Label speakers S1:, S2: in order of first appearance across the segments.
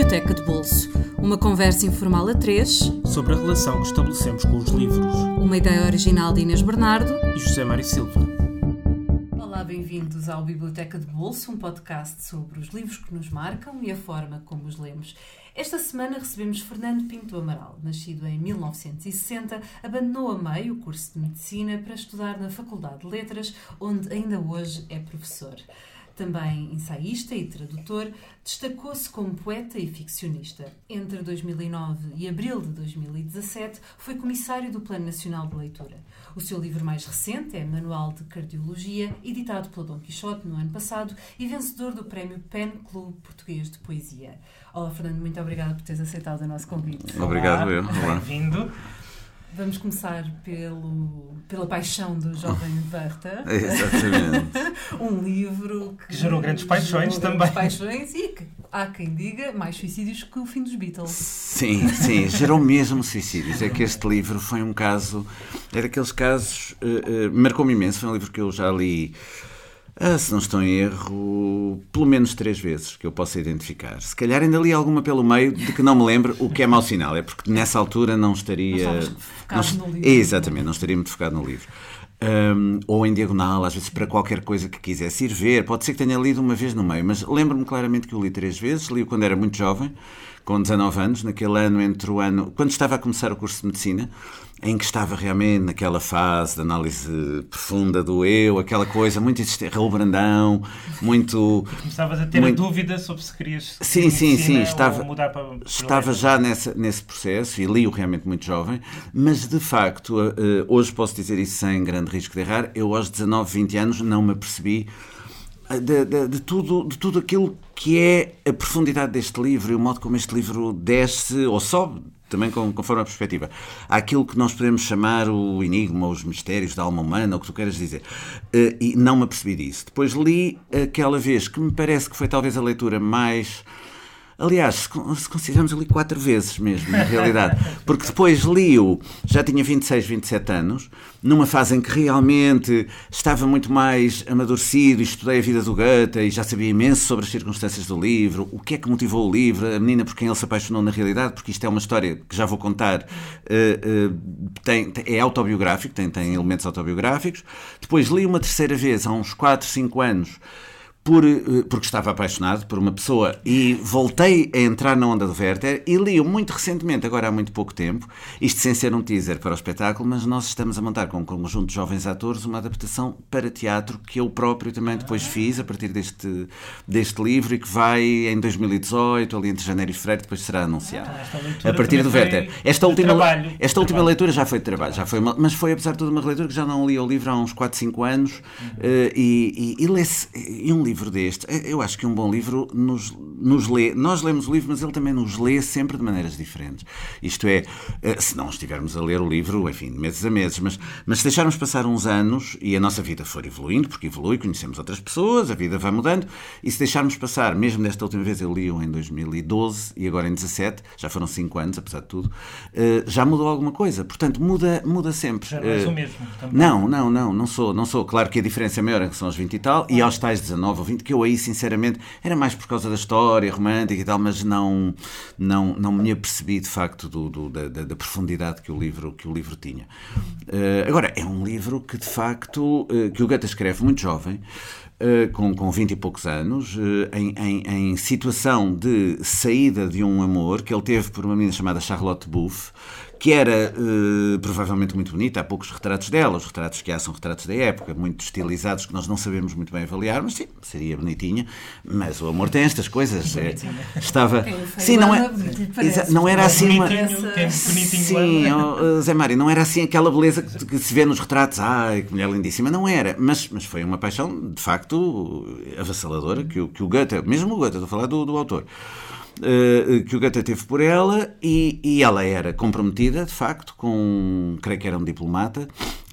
S1: Biblioteca de Bolso. Uma conversa informal a três
S2: sobre a relação que estabelecemos com os livros.
S1: Uma ideia original de Inês Bernardo
S2: e José Mário Silva.
S1: Olá, bem-vindos ao Biblioteca de Bolso, um podcast sobre os livros que nos marcam e a forma como os lemos. Esta semana recebemos Fernando Pinto Amaral. Nascido em 1960, abandonou a meio o curso de Medicina para estudar na Faculdade de Letras, onde ainda hoje é professor. Também ensaísta e tradutor, destacou-se como poeta e ficcionista. Entre 2009 e abril de 2017, foi comissário do Plano Nacional de Leitura. O seu livro mais recente é Manual de Cardiologia, editado pelo Dom Quixote no ano passado e vencedor do prémio PEN Clube Português de Poesia. Olá, Fernando, muito obrigada por teres aceitado o nosso convite.
S3: Obrigado, eu.
S2: Bem-vindo.
S1: Vamos começar pelo, pela paixão do jovem Werther.
S3: Exatamente.
S1: um livro que,
S2: que gerou grandes paixões
S1: gerou
S2: também.
S1: Grandes paixões e que há quem diga mais suicídios que o fim dos Beatles.
S3: Sim, sim, gerou mesmo suicídios. É que este livro foi um caso, é daqueles casos, uh, uh, marcou-me imenso. Foi um livro que eu já li. Ah, se não estou em erro, pelo menos três vezes que eu possa identificar. Se calhar ainda li alguma pelo meio de que não me lembro, o que é mau sinal, é porque nessa altura não estaria.
S1: Não
S3: não,
S1: no livro.
S3: Exatamente, não estaria muito focado no livro. Um, ou em diagonal, às vezes para qualquer coisa que quisesse ir ver. Pode ser que tenha lido uma vez no meio, mas lembro-me claramente que eu li três vezes. Li quando era muito jovem, com 19 anos, naquele ano entre o ano. quando estava a começar o curso de medicina em que estava realmente naquela fase de análise profunda do eu, aquela coisa muito existente, Raul Brandão, muito...
S2: Começavas a ter muito... a dúvida sobre se querias
S3: sim, sim, sim,
S2: estava, mudar para, para
S3: Estava já nessa, nesse processo e li-o realmente muito jovem, mas de facto, hoje posso dizer isso sem grande risco de errar, eu aos 19, 20 anos não me apercebi de, de, de, tudo, de tudo aquilo que é a profundidade deste livro e o modo como este livro desce ou sobe também conforme a perspectiva. Aquilo que nós podemos chamar o enigma, os mistérios da alma humana, o que tu queres dizer. E não me apercebi disso. Depois li aquela vez que me parece que foi talvez a leitura mais Aliás, se consideramos, eu li quatro vezes mesmo, na realidade. Porque depois li-o, já tinha 26, 27 anos, numa fase em que realmente estava muito mais amadurecido, estudei a vida do Goethe e já sabia imenso sobre as circunstâncias do livro, o que é que motivou o livro, a menina por quem ele se apaixonou na realidade, porque isto é uma história que já vou contar, uh, uh, tem, é autobiográfico, tem, tem elementos autobiográficos. Depois li uma terceira vez, há uns 4, 5 anos, por, eh, porque estava apaixonado por uma pessoa e voltei a entrar na onda do Werther e li-o muito recentemente, agora há muito pouco tempo, isto sem ser um teaser para o espetáculo, mas nós estamos a montar com um conjunto de jovens atores uma adaptação para teatro que eu próprio também depois fiz a partir deste, deste livro e que vai em 2018, ali entre janeiro e fevereiro, depois será anunciado.
S2: Ah,
S3: a partir do Werther. Esta última,
S2: trabalho,
S3: esta
S2: trabalho.
S3: última leitura já foi de trabalho, já foi uma, mas foi apesar de tudo uma releitura que já não li o livro há uns 4, 5 anos uhum. uh, e, e, e lê-se. E um livro deste, eu acho que um bom livro nos, nos lê. Nós lemos o livro, mas ele também nos lê sempre de maneiras diferentes. Isto é, se não estivermos a ler o livro, enfim, de meses a meses, mas, mas se deixarmos passar uns anos e a nossa vida for evoluindo, porque evolui, conhecemos outras pessoas, a vida vai mudando, e se deixarmos passar, mesmo desta última vez eu li-o em 2012 e agora em 17, já foram 5 anos, apesar de tudo, já mudou alguma coisa. Portanto, muda, muda sempre.
S2: Já não és o mesmo. Também.
S3: Não, não, não, não sou, não sou. Claro que a diferença é maior em são aos 20 e tal, e aos tais 19 20, que eu aí, sinceramente, era mais por causa da história romântica e tal, mas não, não, não me apercebi de facto do, do da, da, profundidade que o livro, que o livro tinha. Uh, agora, é um livro que de facto, uh, que o Goethe escreve muito jovem, Uh, com, com 20 e poucos anos, uh, em, em, em, situação de saída de um amor que ele teve por uma menina chamada Charlotte Buff, que era uh, provavelmente muito bonita. Há poucos retratos dela, os retratos que há são retratos da época, muito estilizados, que nós não sabemos muito bem avaliar, mas sim, seria bonitinha. Mas o amor tem estas coisas. É, estava.
S1: Sim,
S3: não, é, não era assim uma.
S2: Sim,
S3: oh, Zé Mário, não era assim aquela beleza que, que, se vê nos retratos. Ai, que mulher lindíssima. Não era. Mas, mas foi uma paixão, de facto, avassaladora, que, que o Goethe, mesmo o Goethe, estou a falar do, do autor. Uh, que o Goethe teve por ela e, e, ela era comprometida, de facto, com, creio que era um diplomata,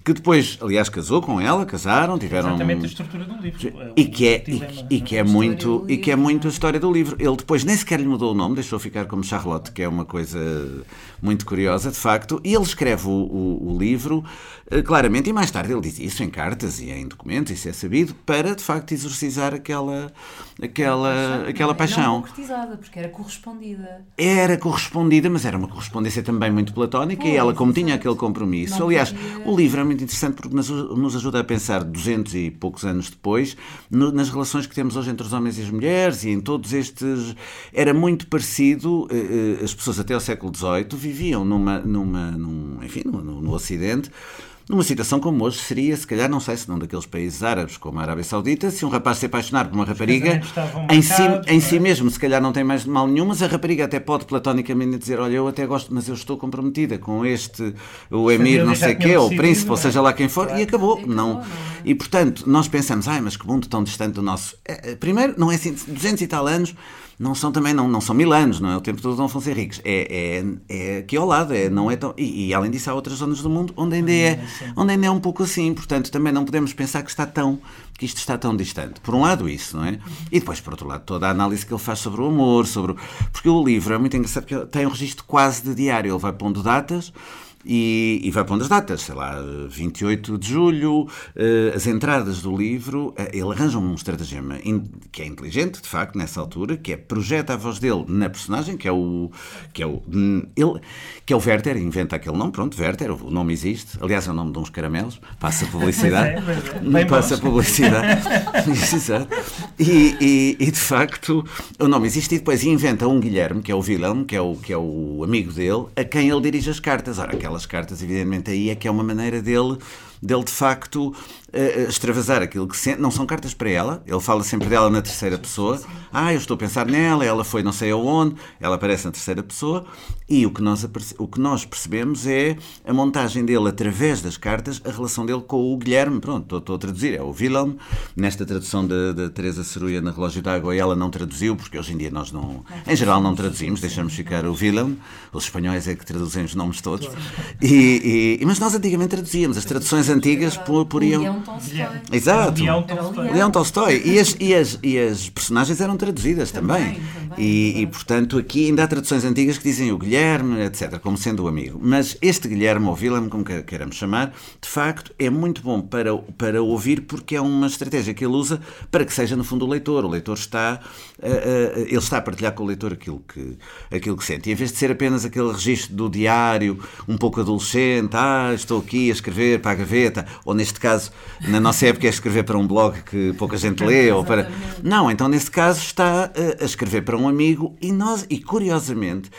S3: que depois, aliás, casou com ela, casaram, tiveram
S2: Exatamente a estrutura do livro.
S3: e que é,
S2: o dilema,
S3: e, e que é
S1: é?
S3: muito e que é muito a história do livro. Ele depois nem sequer lhe mudou o nome, deixou ficar como Charlotte, que é uma coisa muito curiosa, de facto. E ele escreve o, o- o livro eh, claramente, e mais tarde ele diz isso em cartas e em documentos, isso é sabido, para de facto exorcizar aquela, aquela, aquela
S1: Não
S3: paixão.
S1: concretizada, porque era correspondida.
S3: Era correspondida, mas era uma correspondência também muito platónica e
S1: Pois,
S3: ela, como tinha aquele compromisso.
S1: Não
S3: Aliás,
S1: podia-
S3: o livro é muito interessante porque nos, nos ajuda a pensar 200 e poucos anos depois no- nas relações que temos hoje entre os homens e as mulheres e em todos estes. Era muito parecido. eh, eh, as pessoas até ao século XVIII viviam numa, numa, num, enfim, no, no- no Ocidente. Numa situação como hoje seria, se calhar, não sei se não daqueles países árabes como a Arábia Saudita, se um rapaz se apaixonar por uma rapariga, em si, em si
S2: é?
S3: mesmo, se calhar não tem mais mal nenhum, mas a rapariga até pode platonicamente dizer: Olha, eu até gosto, mas eu estou comprometida com este, o emir, não sei quê, ou o príncipe, ou
S2: é?
S3: seja lá quem for,
S2: Claro.
S3: e acabou.
S1: E acabou,
S3: não.
S1: não é?
S3: E portanto, nós pensamos: Ai, mas que mundo tão distante do nosso. É, é, Primeiro, não é assim, 200 e tal anos. Não são também, não, não são mil anos, não é? O tempo todo não vão ser ricos. É, é, é aqui ao lado, é, não é tão. E, e, além disso, há outras zonas do mundo onde ainda é, onde ainda é um pouco assim. Portanto, também não podemos pensar que está tão que isto está tão distante. Por um lado, isso, não é? E depois, por outro lado, toda a análise que ele faz sobre o amor, sobre. Porque o livro é muito engraçado porque tem um registro quase de diário. Ele vai pondo datas. E, e vai pondo as datas, sei lá, 28 de julho, eh, as entradas do livro, eh, ele arranja um estratagema in- que é inteligente, de facto, nessa altura, que é projeta a voz dele na personagem, que é o que é o hum, ele, que é o Werther, inventa aquele nome, pronto, Werther, o nome existe, aliás é o nome de uns caramelos, passa publicidade,
S2: é, é.
S3: Passa publicidade, Exato. E, e, e, de facto o nome existe e depois inventa um Guilherme, que é o Wilhelm, que é o, que é o amigo dele, a quem ele dirige as cartas. Ora, aquelas cartas, evidentemente, aí é que é uma maneira dele, dele de facto eh, extravasar aquilo que sente. Não são cartas para ela, ele fala sempre dela na terceira pessoa. Ah, eu estou a pensar nela, ela foi não sei aonde, ela aparece na terceira pessoa. E o que nós, o que nós percebemos é a montagem dele através das cartas, a relação dele com o Guilherme. Pronto, estou, estou a traduzir, é o Wilhelm. Nesta tradução da Teresa Ceruia na Relógio d'Água, ela não traduziu, porque hoje em dia nós não, em geral, não traduzimos, deixamos ficar o Wilhelm. Os espanhóis é que traduzem os nomes todos. E, e- mas nós antigamente traduzíamos, as traduções antigas por, por
S1: O
S3: iam.
S1: Leão Tolstói.
S3: Exato.
S2: Leão Tolstói.
S1: Leão.
S3: Tolstói. E as, e, as, e as personagens eram traduzidas também.
S1: Também, também,
S3: e, e, portanto, aqui ainda há traduções antigas que dizem o Guilherme, etc., como sendo o amigo. Mas este Guilherme, ou Willem, como que- queiramos chamar, de facto é muito bom para, para ouvir porque é uma estratégia que ele usa para que seja, no fundo, o leitor. O leitor está, a- a- ele está a partilhar com o leitor aquilo que, aquilo que sente. E em vez de ser apenas aquele registro do diário, um pouco adolescente, ah, estou aqui a escrever para a gaveta, ou neste caso, na nossa época, é escrever para um blog que pouca gente lê, ou para. Não, então nesse caso está eh, a escrever para um amigo e nós, e curiosamente,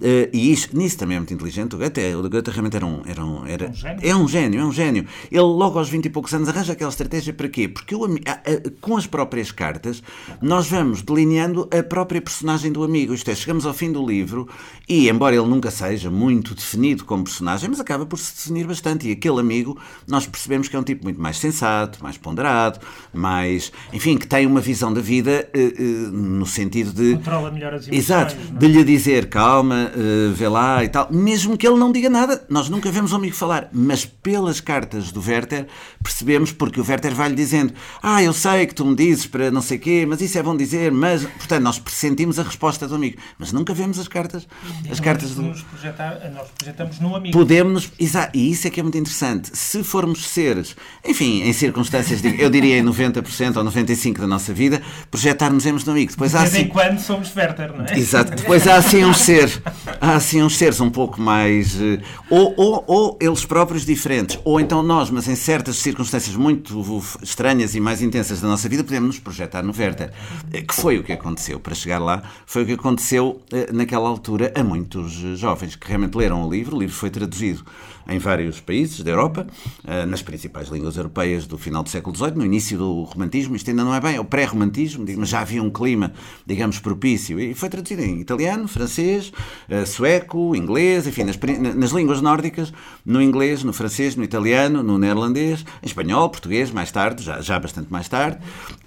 S3: eh, e isso, nisso também é muito inteligente, o Goethe, o Goethe realmente era um, era um, era,
S2: Um gênio.
S3: é um gênio, é um gênio. Ele logo aos 20 e poucos anos arranja aquela estratégia para quê? Porque a- com as próprias cartas nós vamos delineando a própria personagem do amigo, isto é, chegamos ao fim do livro e, embora ele nunca seja muito definido como personagem, mas acaba por se definir bastante e aquele amigo nós percebemos que é um tipo muito mais sensato, mais ponderado, mais, enfim, que tem uma visão da vida eh, eh, no sentido de
S2: Controla melhor as emoções.
S3: Exato,
S2: é?
S3: de lhe dizer calma, eh, vê lá e tal, mesmo que ele não diga nada, nós nunca vemos o amigo falar, mas pelas cartas do Werther percebemos porque o Werther vai-lhe dizendo: Ah, eu sei que tu me dizes para não sei quê, mas isso é bom dizer, mas portanto nós pressentimos a resposta do amigo, mas nunca vemos as cartas, as cartas do.
S2: Nos projetar, nós projetamos no amigo.
S3: Podemos, exato, e isso é que é muito interessante. Se formos seres, enfim, em circunstâncias, de, eu diria em 90% ou 95% da nossa vida, projetarmos no amigo. Depois
S2: De
S3: há
S2: vez
S3: assim,
S2: em quando somos Werther, não é?
S3: Exato. Depois há assim uns seres, há assim uns seres um pouco mais eh, ou, ou, ou eles próprios diferentes, ou então nós, mas em certas circunstâncias muito estranhas e mais intensas da nossa vida, podemos nos projetar no Werther. Eh, Que foi o que aconteceu para chegar lá? Foi o que aconteceu eh, naquela altura a muitos jovens que realmente leram o livro. O livro foi traduzido em vários países da Europa, eh, nas principais línguas europeias do final do século XVIII, no início do romantismo. Isto ainda não é bem, é o pré-romantismo, mas já havia um clima, digamos, propício. E foi traduzido em italiano, francês, eh, sueco, inglês, enfim, nas, nas línguas nórdicas, no inglês, no francês, no italiano, no neerlandês, em espanhol, português, mais tarde, já, já bastante mais tarde.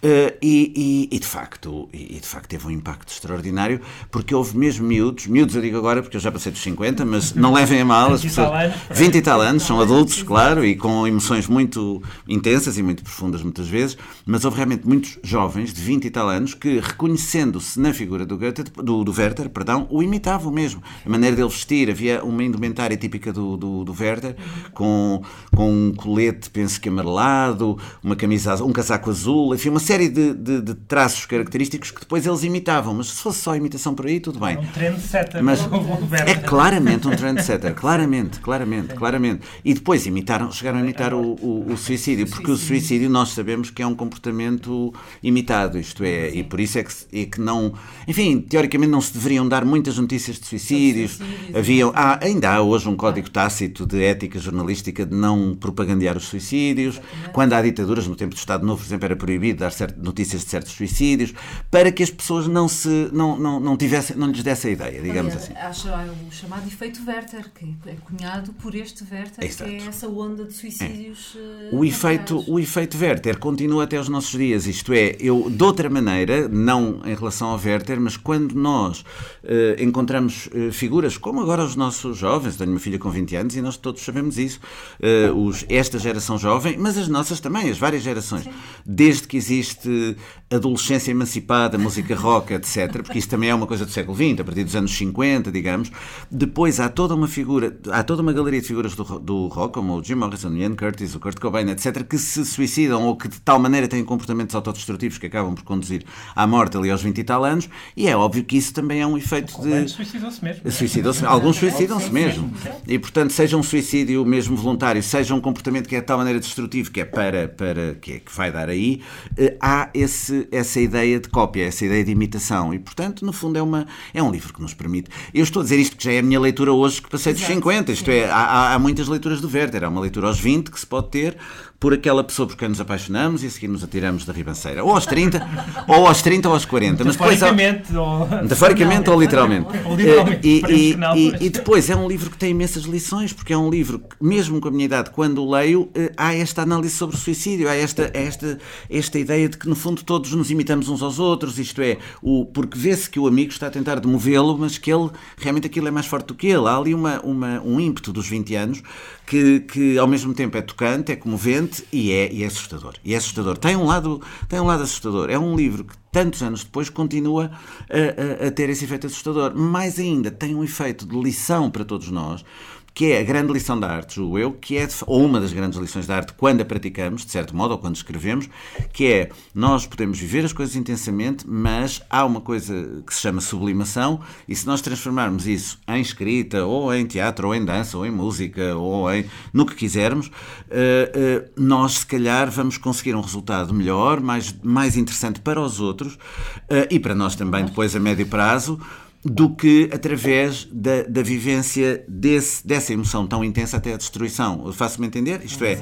S3: Eh, e, e, e, de facto, e, de facto teve um impacto extraordinário, porque houve mesmo miúdos, miúdos eu digo agora porque eu já passei dos 50, mas não levem a mal, as
S2: 20 tal
S3: pessoas,
S2: anos,
S3: 20 e tal anos, são adultos, claro, e com emoções muito intensas e muito profundas muitas vezes, mas houve realmente muitos jovens de 20 e tal anos que, reconhecendo-se na figura do, Goethe, do, do Werther, perdão, o imitavam mesmo. A maneira dele vestir, havia uma indumentária típica do, do, do Werther, com, com um colete, penso que amarelado, uma camisa, um casaco azul, enfim, uma série de, de, de traços característicos que depois eles imitavam, mas se fosse só imitação por aí, tudo bem.
S2: Um trendsetter.
S3: Mas é claramente um trendsetter, claramente, claramente, claramente. E depois imitaram, chegaram a imitar o, o, o suicídio, porque o suicídio nós sabemos que é um comportamento imitado, isto é, e por isso é que, é que não, enfim, teoricamente não se deveriam dar muitas notícias de suicídios. há, ainda há hoje um código tácito de ética jornalística de não propagandear os suicídios. Quando há ditaduras, no tempo do Estado Novo, por exemplo, era proibido dar certo- notícias de certos suicídios, para que as pessoas não se não, não, não tivessem, não lhes desse a ideia, digamos
S1: Aliás,
S3: assim.
S1: há cha- o chamado efeito Werther, que é cunhado por este Werther, que
S3: Exato.
S1: é essa onda de suicídios. eh,
S3: O efeito, o efeito Werther continua até aos nossos dias, isto é, eu, de outra maneira, não em relação ao Werther, mas quando nós eh, encontramos eh, figuras, como agora os nossos jovens, tenho uma filha com 20 anos e nós todos sabemos isso, eh, os, esta geração jovem, mas as nossas também, as várias gerações, desde que existe adolescência emancipada, música rock, etc., porque isso também é uma coisa do século XX, a partir dos anos 50, digamos, depois há toda uma figura, há toda uma galeria de figuras do, ro- do rock, como o Jim Morrison, o Ian Curtis, o Kurt Cobain, etc., que se suicidam ou que de tal maneira têm comportamentos autodestrutivos que acabam por conduzir à morte ali aos 20 e tal anos, e é óbvio que isso também é um efeito de.
S2: Suicidou-se mesmo.
S3: Suicidam-se, alguns suicidam-se mesmo. E portanto, seja um suicídio mesmo voluntário, seja um comportamento que é de tal maneira destrutivo que é para, para que, é, que vai dar aí, eh, há esse, essa ideia de cópia, essa ideia de imitação. E portanto, no fundo, é, uma, é um livro que nos permite. Eu estou a dizer isto que já é a minha leitura hoje, que passei dos
S1: Exato,
S3: 50. Isto é, há, há- há muitas leituras do Werther. Há uma leitura aos 20 que se pode ter por aquela pessoa por quem nos apaixonamos e a seguir nos atiramos da ribanceira. Ou aos 30, ou aos 30 ou aos 40. Mas depois
S2: ou...
S3: Metaforicamente ou literalmente.
S2: Ou literalmente,
S3: Eh, e, e-
S2: não,
S3: e- e depois é um livro que tem imensas lições, porque é um livro que, mesmo com a minha idade, quando o leio, eh, há esta análise sobre o suicídio, há esta, esta, esta ideia de que, no fundo, todos nos imitamos uns aos outros, isto é, o, porque vê-se que o amigo está a tentar demovê-lo, mas que ele, realmente aquilo é mais forte do que ele. Há ali uma, uma- um ímpeto dos 20 anos que, que, ao mesmo tempo, é tocante, é comovente e é, e é assustador. E é assustador. Tem um, lado, tem um lado assustador. É um livro que, tantos anos depois, continua a, a- a ter esse efeito assustador. Mais ainda, tem um efeito de lição para todos nós, que é a grande lição da arte, julgo eu, que é, ou uma das grandes lições da arte quando a praticamos, de certo modo, ou quando escrevemos, que é nós podemos viver as coisas intensamente, mas há uma coisa que se chama sublimação, e se nós transformarmos isso em escrita, ou em teatro, ou em dança, ou em música, ou em no que quisermos, eh, eh, nós se calhar vamos conseguir um resultado melhor, mais, mais interessante para os outros, eh, e para nós também depois a médio prazo, do que através da, da vivência desse, dessa emoção tão intensa até a destruição. Faço-me entender? Isto é,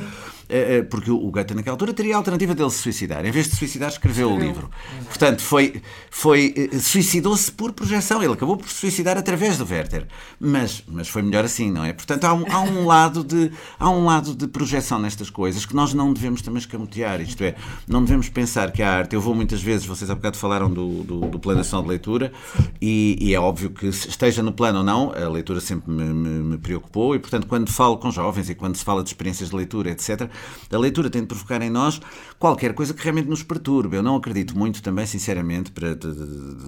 S3: porque o Goethe naquela altura teria a alternativa dele se suicidar. Em vez de se suicidar, escreveu o livro. Portanto, foi, foi, eh, suicidou-se por projeção. Ele acabou por se suicidar através do Werther. Mas, mas foi melhor assim, não é? Portanto, há um, há um lado de, há um lado de projeção nestas coisas que nós não devemos também escamotear. Isto é, não devemos pensar que a arte. Eu vou muitas vezes, vocês há bocado falaram do, do, do plano de leitura, e, e é óbvio que esteja no plano ou não, a leitura sempre me, me, me preocupou, e portanto, quando falo com jovens e quando se fala de experiências de leitura, etc., a leitura tem de provocar em nós qualquer coisa que realmente nos perturbe. Eu não acredito muito também, sinceramente, para,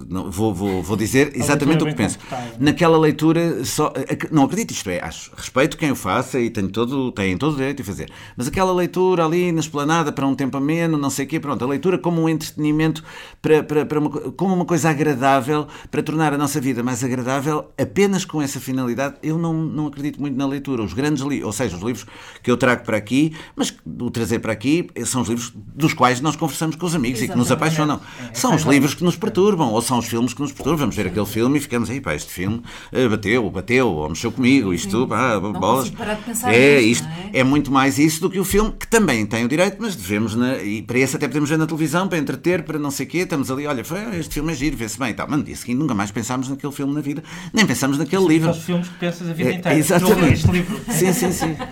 S3: não, vou, vou, vou dizer exatamente o que penso. Naquela leitura, só, não acredito, isto é, acho, respeito quem o faça e tenho todo, têm todo o direito de fazer. Mas aquela leitura ali na esplanada para um tempo ameno, não sei o quê, pronto, a leitura como um entretenimento, para, para, para uma, co- como uma coisa agradável, para tornar a nossa vida mais agradável, apenas com essa finalidade, eu não, não acredito muito na leitura. Os grandes livros, ou seja, os livros que eu trago para aqui, mas o trazer para aqui, são os livros dos quais nós conversamos com os amigos e que nos
S1: Exatamente.
S3: apaixonam. São os livros que nos perturbam, ou são os filmes que nos perturbam. Vamos ver aquele filme e ficamos aí, pá, este filme eh, bateu, bateu, ou mexeu comigo, isto, pá, bolas.
S1: de pensar
S3: É,
S1: nisto,
S3: isto
S1: não é?
S3: é muito mais isso do que o filme, que também tem o direito, mas devemos, na- e para esse até podemos ver na televisão, para entreter, para não sei o quê, estamos ali, olha, foi, este filme é giro, vê-se bem e tal. Mas no dia seguinte nunca mais pensámos naquele filme na vida, nem pensámos naquele livro.
S2: Aqueles filmes que pensas a vida
S3: É,
S2: inteira.
S3: exatamente.
S2: Não, este livro.
S3: Sim, sim, sim.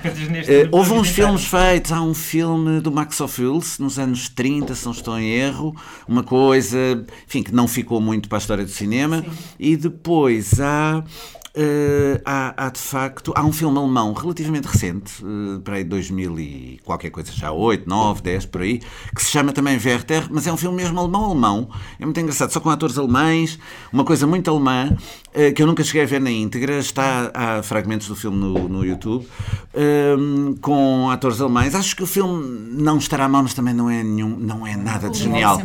S3: Eh, houve uns filmes efeitos, há um filme do Max Ophuls, nos anos 30, se não estou em erro, uma coisa, enfim, que não ficou muito para a história do cinema.
S1: Sim.
S3: E depois há. Eh, há, há, de facto, há um filme alemão relativamente recente, uh, para aí 2000 e qualquer coisa, já 8, 9, 10, por aí, que se chama também Werther, mas é um filme mesmo alemão-alemão, é muito engraçado, só com atores alemães, uma coisa muito alemã, uh, que eu nunca cheguei a ver na íntegra, está, há fragmentos do filme no, no YouTube, um, com atores alemães. Acho que o filme não estará mal, mas também não é, nenhum, não é nada de genial.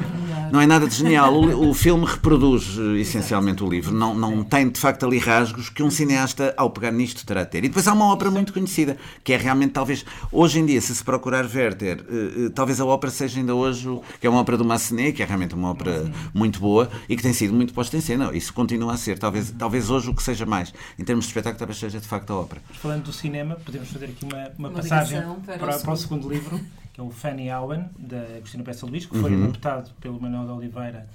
S3: Não é nada de genial. O, o filme reproduz eh, essencialmente o livro. Não, não tem, de facto, ali rasgos que um cineasta, ao pegar nisto, terá a ter. E depois há uma ópera muito conhecida, que é realmente, talvez, hoje em dia, se se procurar Werther, eh, eh, talvez a ópera seja ainda hoje, que é uma ópera do Massenet, que é realmente uma ópera muito boa e que tem sido muito posta em cena. Isso continua a ser. Talvez, talvez hoje o que seja mais, em termos de espetáculo, talvez seja de facto a ópera.
S2: Falando do cinema, podemos fazer aqui uma, uma,
S1: Uma
S2: passagem
S1: para
S2: para,
S1: o
S2: para o segundo livro, que é o Fanny Owen, da Agostina Peça Luís, que foi
S3: Uhum.
S2: adaptado pelo Manuel de Oliveira,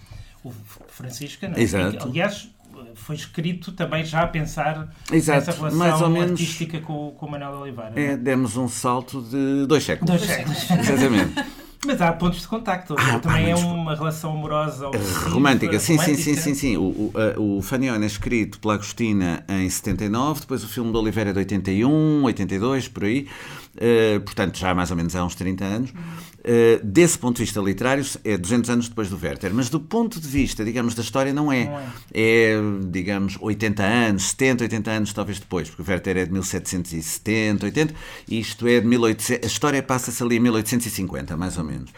S2: o Francisca. não é?
S3: Exato.
S2: Que, aliás, foi escrito também já a pensar
S3: Exato,
S2: nessa relação
S3: mais ou menos.
S2: artística com, com o Manuel de Oliveira.
S3: É,
S2: é?
S3: demos um salto de dois séculos.
S2: Dois séculos.
S3: Exatamente.
S2: Mas há pontos de contacto.
S3: Ah,
S2: também é uma relação amorosa.
S3: Romântica, sim, sim, sim, sim, sim. O, o, o Fanny Owen é escrito pela Agostina em 79, depois o filme do Oliveira é de 81, 82, por aí. Eh, portanto, já mais ou menos há uns 30 anos. Eh, desse ponto de vista literário, é 200 anos depois do Werther. Mas do ponto de vista, digamos, da história, não é.
S2: Não é.
S3: É, digamos, 80 anos, 70, 80 anos talvez depois, porque o Werther é de 1770, 80, e isto é de 1800. A história passa-se ali em 1850, mais ou menos.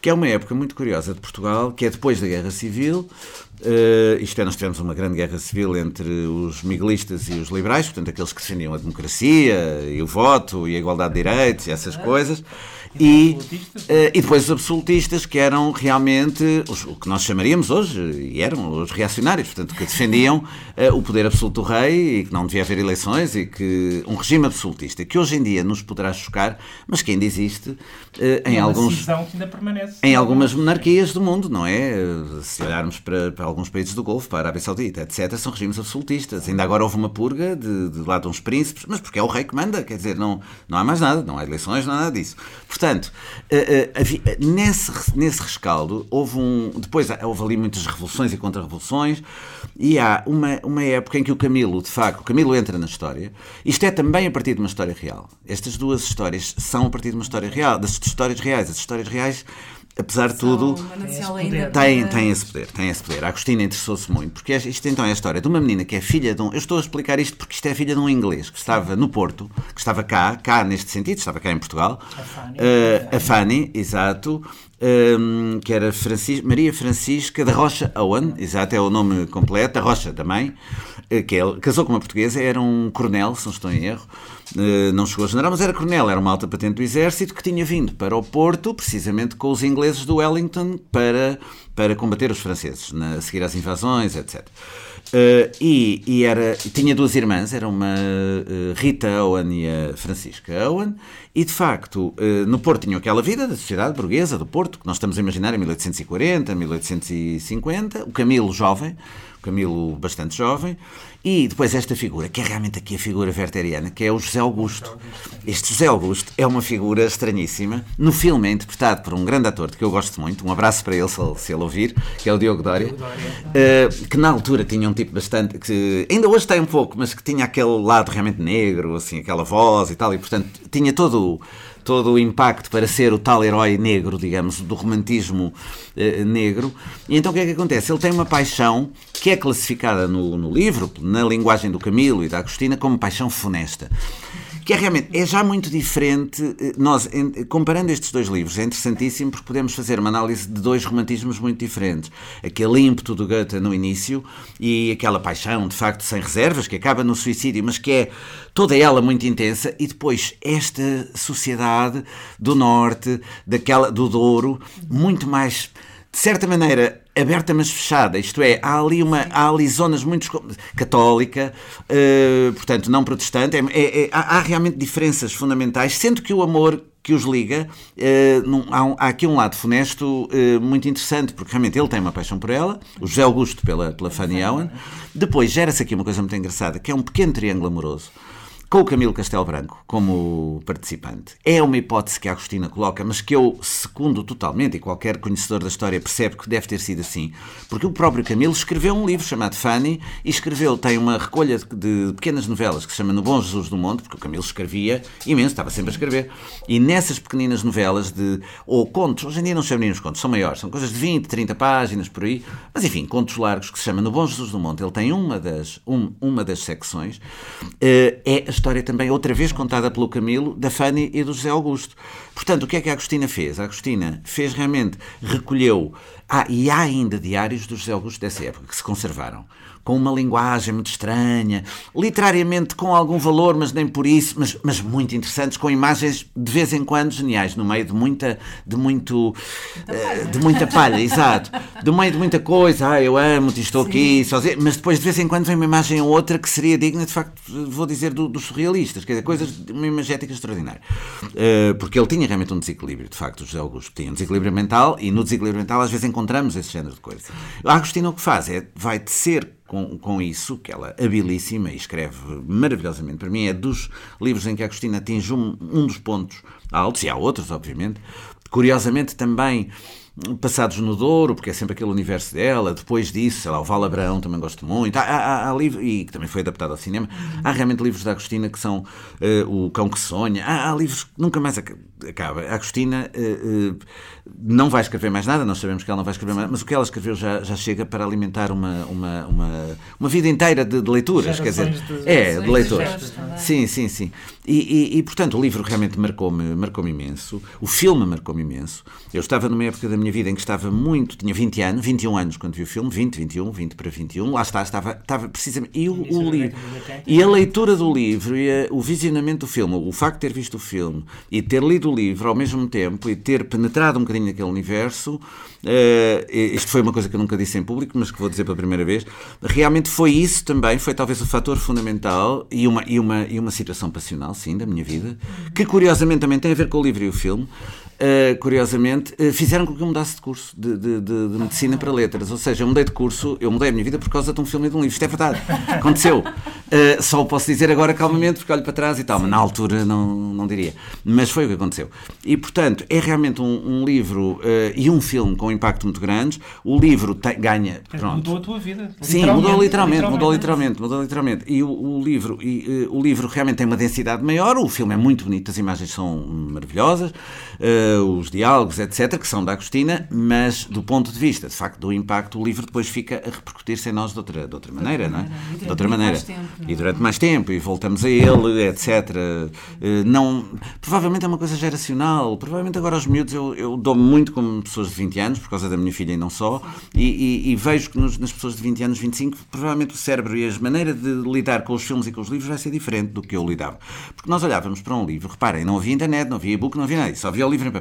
S3: Que é uma época muito curiosa de Portugal, que é depois da Guerra Civil. Eh, isto é, nós tivemos uma grande guerra civil entre os miguelistas e os liberais, portanto, aqueles que defendiam a democracia e o voto e a igualdade de direitos e essas coisas.
S2: E
S3: E,
S2: os absolutistas?
S3: eh, e depois os absolutistas, que eram realmente os- o que nós chamaríamos hoje, e eram os reacionários, portanto, que defendiam eh, o poder absoluto do rei e que não devia haver eleições e que um regime absolutista, que hoje em dia nos poderá chocar, mas que ainda existe eh, em
S2: É uma
S3: alguns
S2: que ainda permanece.
S3: em algumas monarquias do mundo, não é? Se olharmos para, para alguns países do Golfo, para a Arábia Saudita, etc., são regimes absolutistas. Ainda agora houve uma purga de, de lá de uns príncipes, mas porque é o rei que manda, quer dizer, não, não há mais nada, não há eleições, não há nada disso. Portanto, eh, eh, havia- nesse, nesse rescaldo, houve um. Depois houve ali muitas revoluções e contra-revoluções, e há uma, uma época em que o Camilo, de facto, o Camilo entra na história. Isto é também a partir de uma história real. Estas duas histórias são a partir de uma história real, das histórias reais. As histórias reais, apesar de tudo.
S1: Um
S2: Tem esse
S1: ainda
S2: poder.
S3: Tem, esse poder, tem esse poder. A Agostina interessou-se muito, porque isto então é a história de uma menina que é filha de um. Eu estou a explicar isto porque isto é filha de um inglês que estava no Porto, que estava cá, cá neste sentido, estava cá em Portugal.
S2: A Fanny.
S3: Eh, a Fanny, exato. ehm, que era Francis- Maria Francisca da Rocha Owen, exato, é o nome completo, da Rocha da mãe, eh, que ele casou com uma portuguesa, era um coronel, se não estou em erro, não chegou a general, mas era coronel, era uma alta patente do exército que tinha vindo para o Porto, precisamente com os ingleses do Wellington, para, para combater os franceses, na, a seguir às invasões, etc. Eh, e, e era, tinha duas irmãs, era uma eh, Rita Owen e a Francisca Owen, e de facto eh, no Porto tinham aquela vida da sociedade burguesa do Porto, que nós estamos a imaginar em 1840, 1850, o Camilo jovem, Camilo bastante jovem, e depois esta figura, que é realmente aqui a figura verteriana, que é o José Augusto. Este José Augusto é uma figura estranhíssima. No filme é interpretado por um grande ator de que eu gosto muito, um abraço para ele se ele, se ele ouvir, que é o Diogo Dória, eh, que na altura tinha um tipo bastante, que ainda hoje tem um pouco, mas que tinha aquele lado realmente negro, assim, aquela voz e tal, e portanto tinha todo o todo o impacto para ser o tal herói negro, digamos, do romantismo eh, negro. E então o que é que acontece? Ele tem uma paixão que é classificada no, no livro, na linguagem do Camilo e da Agostina, como paixão funesta. Que é realmente, é já muito diferente. eh, Nós, comparando estes dois livros, é interessantíssimo porque podemos fazer uma análise de dois romantismos muito diferentes. Aquele ímpeto do Goethe no início e aquela paixão, de facto, sem reservas, que acaba no suicídio, mas que é toda ela muito intensa, e depois esta sociedade do Norte, daquela, do Douro, muito mais de certa maneira, aberta mas fechada. Isto é, há ali, uma, há ali zonas muito católica, eh, portanto, não protestante. É- é- é- há, há realmente diferenças fundamentais, sendo que o amor que os liga, eh, num- há, um- há aqui um lado funesto eh, muito interessante, porque realmente ele tem uma paixão por ela, o José Augusto pela, pela Fanny Owen. Depois gera-se aqui uma coisa muito engraçada, que é um pequeno triângulo amoroso com o Camilo Castelo Branco como participante. É uma hipótese que a Agostina coloca, mas que eu secundo totalmente, e qualquer conhecedor da história percebe que deve ter sido assim, porque o próprio Camilo escreveu um livro chamado Fanny e escreveu, tem uma recolha de, pequenas novelas que se chama No Bom Jesus do Monte, porque o Camilo escrevia imenso, estava sempre a escrever, e nessas pequeninas novelas de, ou contos, hoje em dia não chamam nem os contos, são maiores, são coisas de 20, 30 páginas por aí, mas enfim, contos largos que se chama No Bom Jesus do Monte, ele tem uma das, um, uma das secções, eh, é história também, outra vez contada pelo Camilo, da Fanny e do José Augusto. Portanto, o que é que a Agostina fez? A Agostina fez realmente, recolheu, ah, e há ainda diários do José Augusto dessa época que se conservaram com uma linguagem muito estranha, literariamente com algum valor, mas nem por isso, mas, mas muito interessantes, com imagens de vez em quando geniais, no meio de muita, de muito, uh, de muita palha, exato, no meio de muita coisa, ah, eu amo-te, estou Sim. aqui, sozinho, mas depois de vez em quando vem uma imagem ou outra que seria digna, de facto, vou dizer, do, dos surrealistas, quer dizer, coisas de uma imagética extraordinária. Uh, porque ele tinha realmente um desequilíbrio, de facto, o José Augusto tinha um desequilíbrio mental e no desequilíbrio mental às vezes encontramos esse género de coisa. A Agostina o que faz é, vai tecer com, com isso, que ela é habilíssima e escreve maravilhosamente. Para mim, é dos livros em que a Agostina atinge um, um dos pontos altos, e há outros, obviamente. Curiosamente, também passados no Douro, porque é sempre aquele universo dela. Depois disso, sei lá, o Val Abraão também gosto muito. Há, há, há livros, e que também foi adaptado ao cinema, há realmente livros da Agostina que são uh, O Cão que Sonha. Há, há, livros que nunca mais acaba. A Agostina uh, uh, não vai escrever mais nada, nós sabemos que ela não vai escrever mais, mas o que ela escreveu já, já chega para alimentar uma, uma, uma, uma vida inteira de, de leituras. Quer dizer, é, de leitores. Sim, sim, sim. E, e, e, portanto, o livro realmente marcou-me marcou imenso. O filme marcou-me imenso. Eu estava numa época da minha vida em que estava muito, tinha 20 anos, 21 anos quando vi o filme, 20, 21, 20 para 21, lá está, estava, estava precisamente. E o, o livro, e a leitura do livro, e a, o visionamento do filme, o facto de ter visto o filme e ter lido o livro ao mesmo tempo e ter penetrado um bocadinho naquele universo, uh, isto foi uma coisa que eu nunca disse em público, mas que vou dizer pela primeira vez, realmente foi isso também, foi talvez o fator fundamental e uma, e uma, e uma situação passional, sim, da minha vida, que curiosamente também tem a ver com o livro e o filme, uh, curiosamente, uh, fizeram com que eu mudasse de curso de, de, de, de, medicina para letras. Ou seja, eu mudei de curso, eu mudei a minha vida por causa de um filme e de um livro. Isto é verdade. Aconteceu. Uh, só o posso dizer agora calmamente, porque olho para trás e tal, Sim. mas na altura não, não diria. Mas foi o que aconteceu. E, portanto, é realmente um, um livro e um filme com um impacto muito grandes. O livro tem, ganha. Pronto.
S2: Mudou a tua vida.
S3: Sim, mudou literalmente, mudou literalmente, mudou literalmente. E o, o livro, e, o livro realmente tem uma densidade maior. O filme é muito bonito, as imagens são maravilhosas uh, os diálogos, etc., que são da Agostina, mas do ponto de vista, de facto, do impacto, o livro depois fica a repercutir-se em nós de outra, de outra maneira, não é? De outra maneira. Tempo, e durante mais tempo, e voltamos a ele, etc. Eh, não, provavelmente é uma coisa geracional, provavelmente agora aos miúdos eu, eu dou-me muito como pessoas de 20 anos, por causa da minha filha e não só, e, e, e vejo que nos, nas pessoas de 20 anos, 25, provavelmente o cérebro e a maneira de lidar com os filmes e com os livros vai ser diferente do que eu lidava. Porque nós olhávamos para um livro, reparem, não havia internet, não havia e-book, não havia nada, só havia o livro em papel.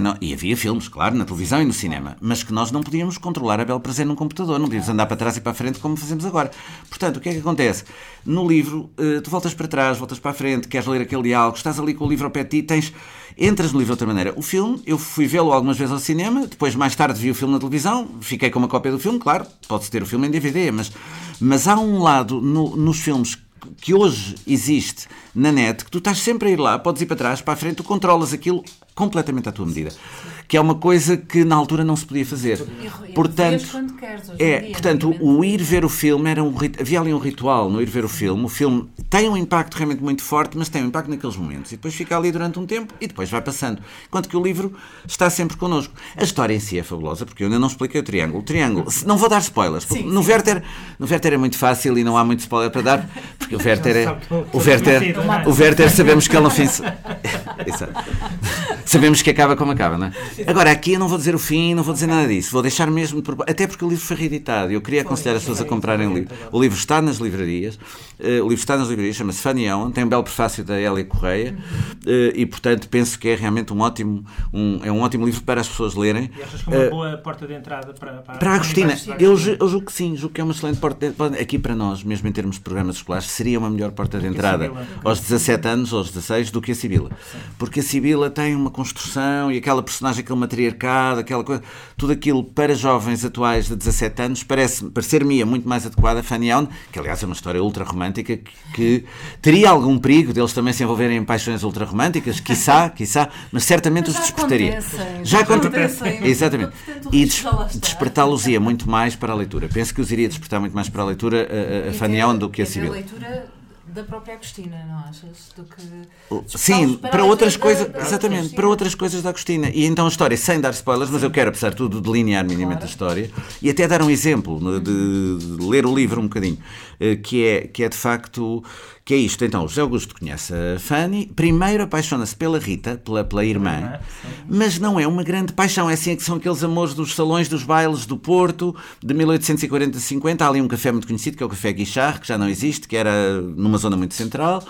S3: Não, e havia filmes, claro, na televisão e no cinema, mas que nós não podíamos controlar a bel prazer num computador, não podíamos andar para trás e para a frente como fazemos agora. Portanto, o que é que acontece? No livro, eh, tu voltas para trás, voltas para a frente, queres ler aquele diálogo, estás ali com o livro ao pé de ti, tens, entras no livro de outra maneira. O filme, eu fui vê-lo algumas vezes ao cinema, depois mais tarde vi o filme na televisão, fiquei com uma cópia do filme, claro, pode-se ter o filme em DVD, mas, mas há um lado no, nos filmes que hoje existe na net, que tu estás sempre a ir lá, podes ir para trás, para a frente, tu controlas aquilo completamente à tua medida. Que é uma coisa que na altura não se podia fazer.
S1: E, portanto, queres,
S3: é, dia, portanto o ir ver o filme era um havia ali um ritual no ir ver o filme. O filme tem um impacto realmente muito forte, mas tem um impacto naqueles momentos. E depois fica ali durante um tempo e depois vai passando. Enquanto que o livro está sempre connosco. A história em si é fabulosa, porque eu ainda não expliquei o triângulo. O triângulo, não vou dar spoilers, sim, no, sim. Werther, no Werther é muito fácil e não há muito spoiler para dar, porque o Werther é. O Werther, o Werther sabemos que ele não fez. Sabemos que acaba como acaba, não é? Agora, aqui eu não vou dizer o fim, não vou dizer nada disso. Vou deixar mesmo. Até porque o livro foi reeditado. Eu queria aconselhar as pessoas a comprarem o livro. O livro está nas livrarias. Uh, o livro está nas livrarias, chama-se Fanny Owen, tem um belo prefácio da Hélia Correia uh, e, portanto, penso que é realmente um ótimo, um, é um ótimo livro para as pessoas lerem.
S2: E achas que é uma uh, boa porta de entrada para, para,
S3: para a Agostina? Eu, eu julgo que sim, julgo que é uma excelente porta de entrada. Aqui para nós, mesmo em termos de programas escolares, seria uma melhor porta de entrada aos 17 anos, aos 16, do que a Sibila. Porque a Sibila tem uma construção e aquela personagem que aquele matriarcado, aquela coisa, tudo aquilo para jovens atuais de 17 anos, parece, parecer-me muito mais adequada a Fanny Allen, que aliás é uma história ultra romântica, que, que, teria algum perigo deles também se envolverem em paixões ultra românticas, quiçá, quiçá, mas certamente
S1: Mas
S3: os despertaria.
S1: acontecem,
S3: já acontece. Exatamente. E
S1: lá está.
S3: despertá-los-ia muito mais para a leitura. Penso que os iria despertar muito mais para a leitura a, a, a Fanny Allen do que a Sibyl.
S1: Da própria Agostina, não achas? Do que...
S3: Sim,
S1: Para
S3: para outras coisas, exatamente,
S1: Agostina.
S3: para outras coisas da Agostina. E então a história, sem dar spoilers, mas eu quero, apesar de tudo, delinear minimamente
S1: Claro.
S3: a história e até dar um exemplo de, de ler o livro um bocadinho, eh, que é, que é de facto, que é isto. Então, o José Augusto conhece a Fanny, primeiro apaixona-se pela Rita, pela, pela irmã,
S2: Irmã,
S3: mas não é uma grande paixão, é assim que são aqueles amores dos salões dos bailes do Porto, de 1840-50, há ali um café muito conhecido, que é o Café Guichard, que já não existe, que era numa zona muito central,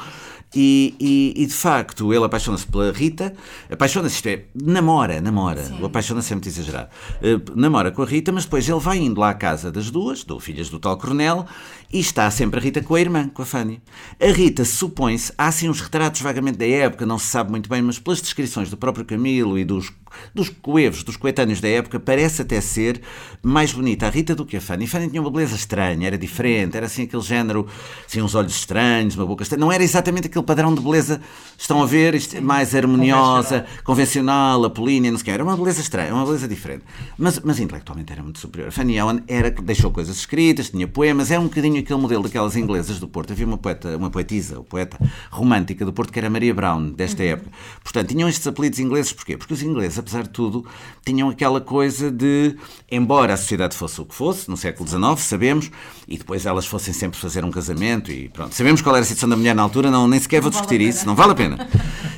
S3: e, e- e, de facto ele apaixona-se pela Rita, apaixona-se, isto é, namora, namora, o apaixona-se é muito exagerado, Eh, namora com a Rita, mas depois ele vai indo lá à casa das duas, do filhas do tal coronel, e está sempre a Rita com a irmã, com a Fanny. A Rita, supõe-se, há assim uns retratos vagamente da época, não se sabe muito bem, mas pelas descrições do próprio Camilo e dos, dos coevos, dos coetâneos da época, parece até ser mais bonita a Rita do que a Fanny. Fanny tinha uma beleza estranha, era diferente, era assim aquele género, assim uns olhos estranhos, uma boca estranha, não era exatamente aquele padrão de beleza, estão a ver, é mais harmoniosa, convencional, apolínea, não sei o quê, era uma beleza estranha, uma beleza diferente. Mas, mas intelectualmente era muito superior. A Fanny Allen era, deixou coisas escritas, tinha poemas, é um bocadinho aquele modelo daquelas inglesas do Porto. Havia uma poeta, uma poetisa, ou poeta romântica do Porto, que era Maria Brown, desta época. Portanto, tinham estes apelidos ingleses, porquê? Porque os ingleses, apesar de tudo, tinham aquela coisa de, embora a sociedade fosse o que fosse, no século XIX, sabemos, e depois elas fossem sempre fazer um casamento, e pronto, sabemos qual era a situação da mulher na altura, não, nem sequer vou
S1: vale
S3: discutir isso, não vale a pena.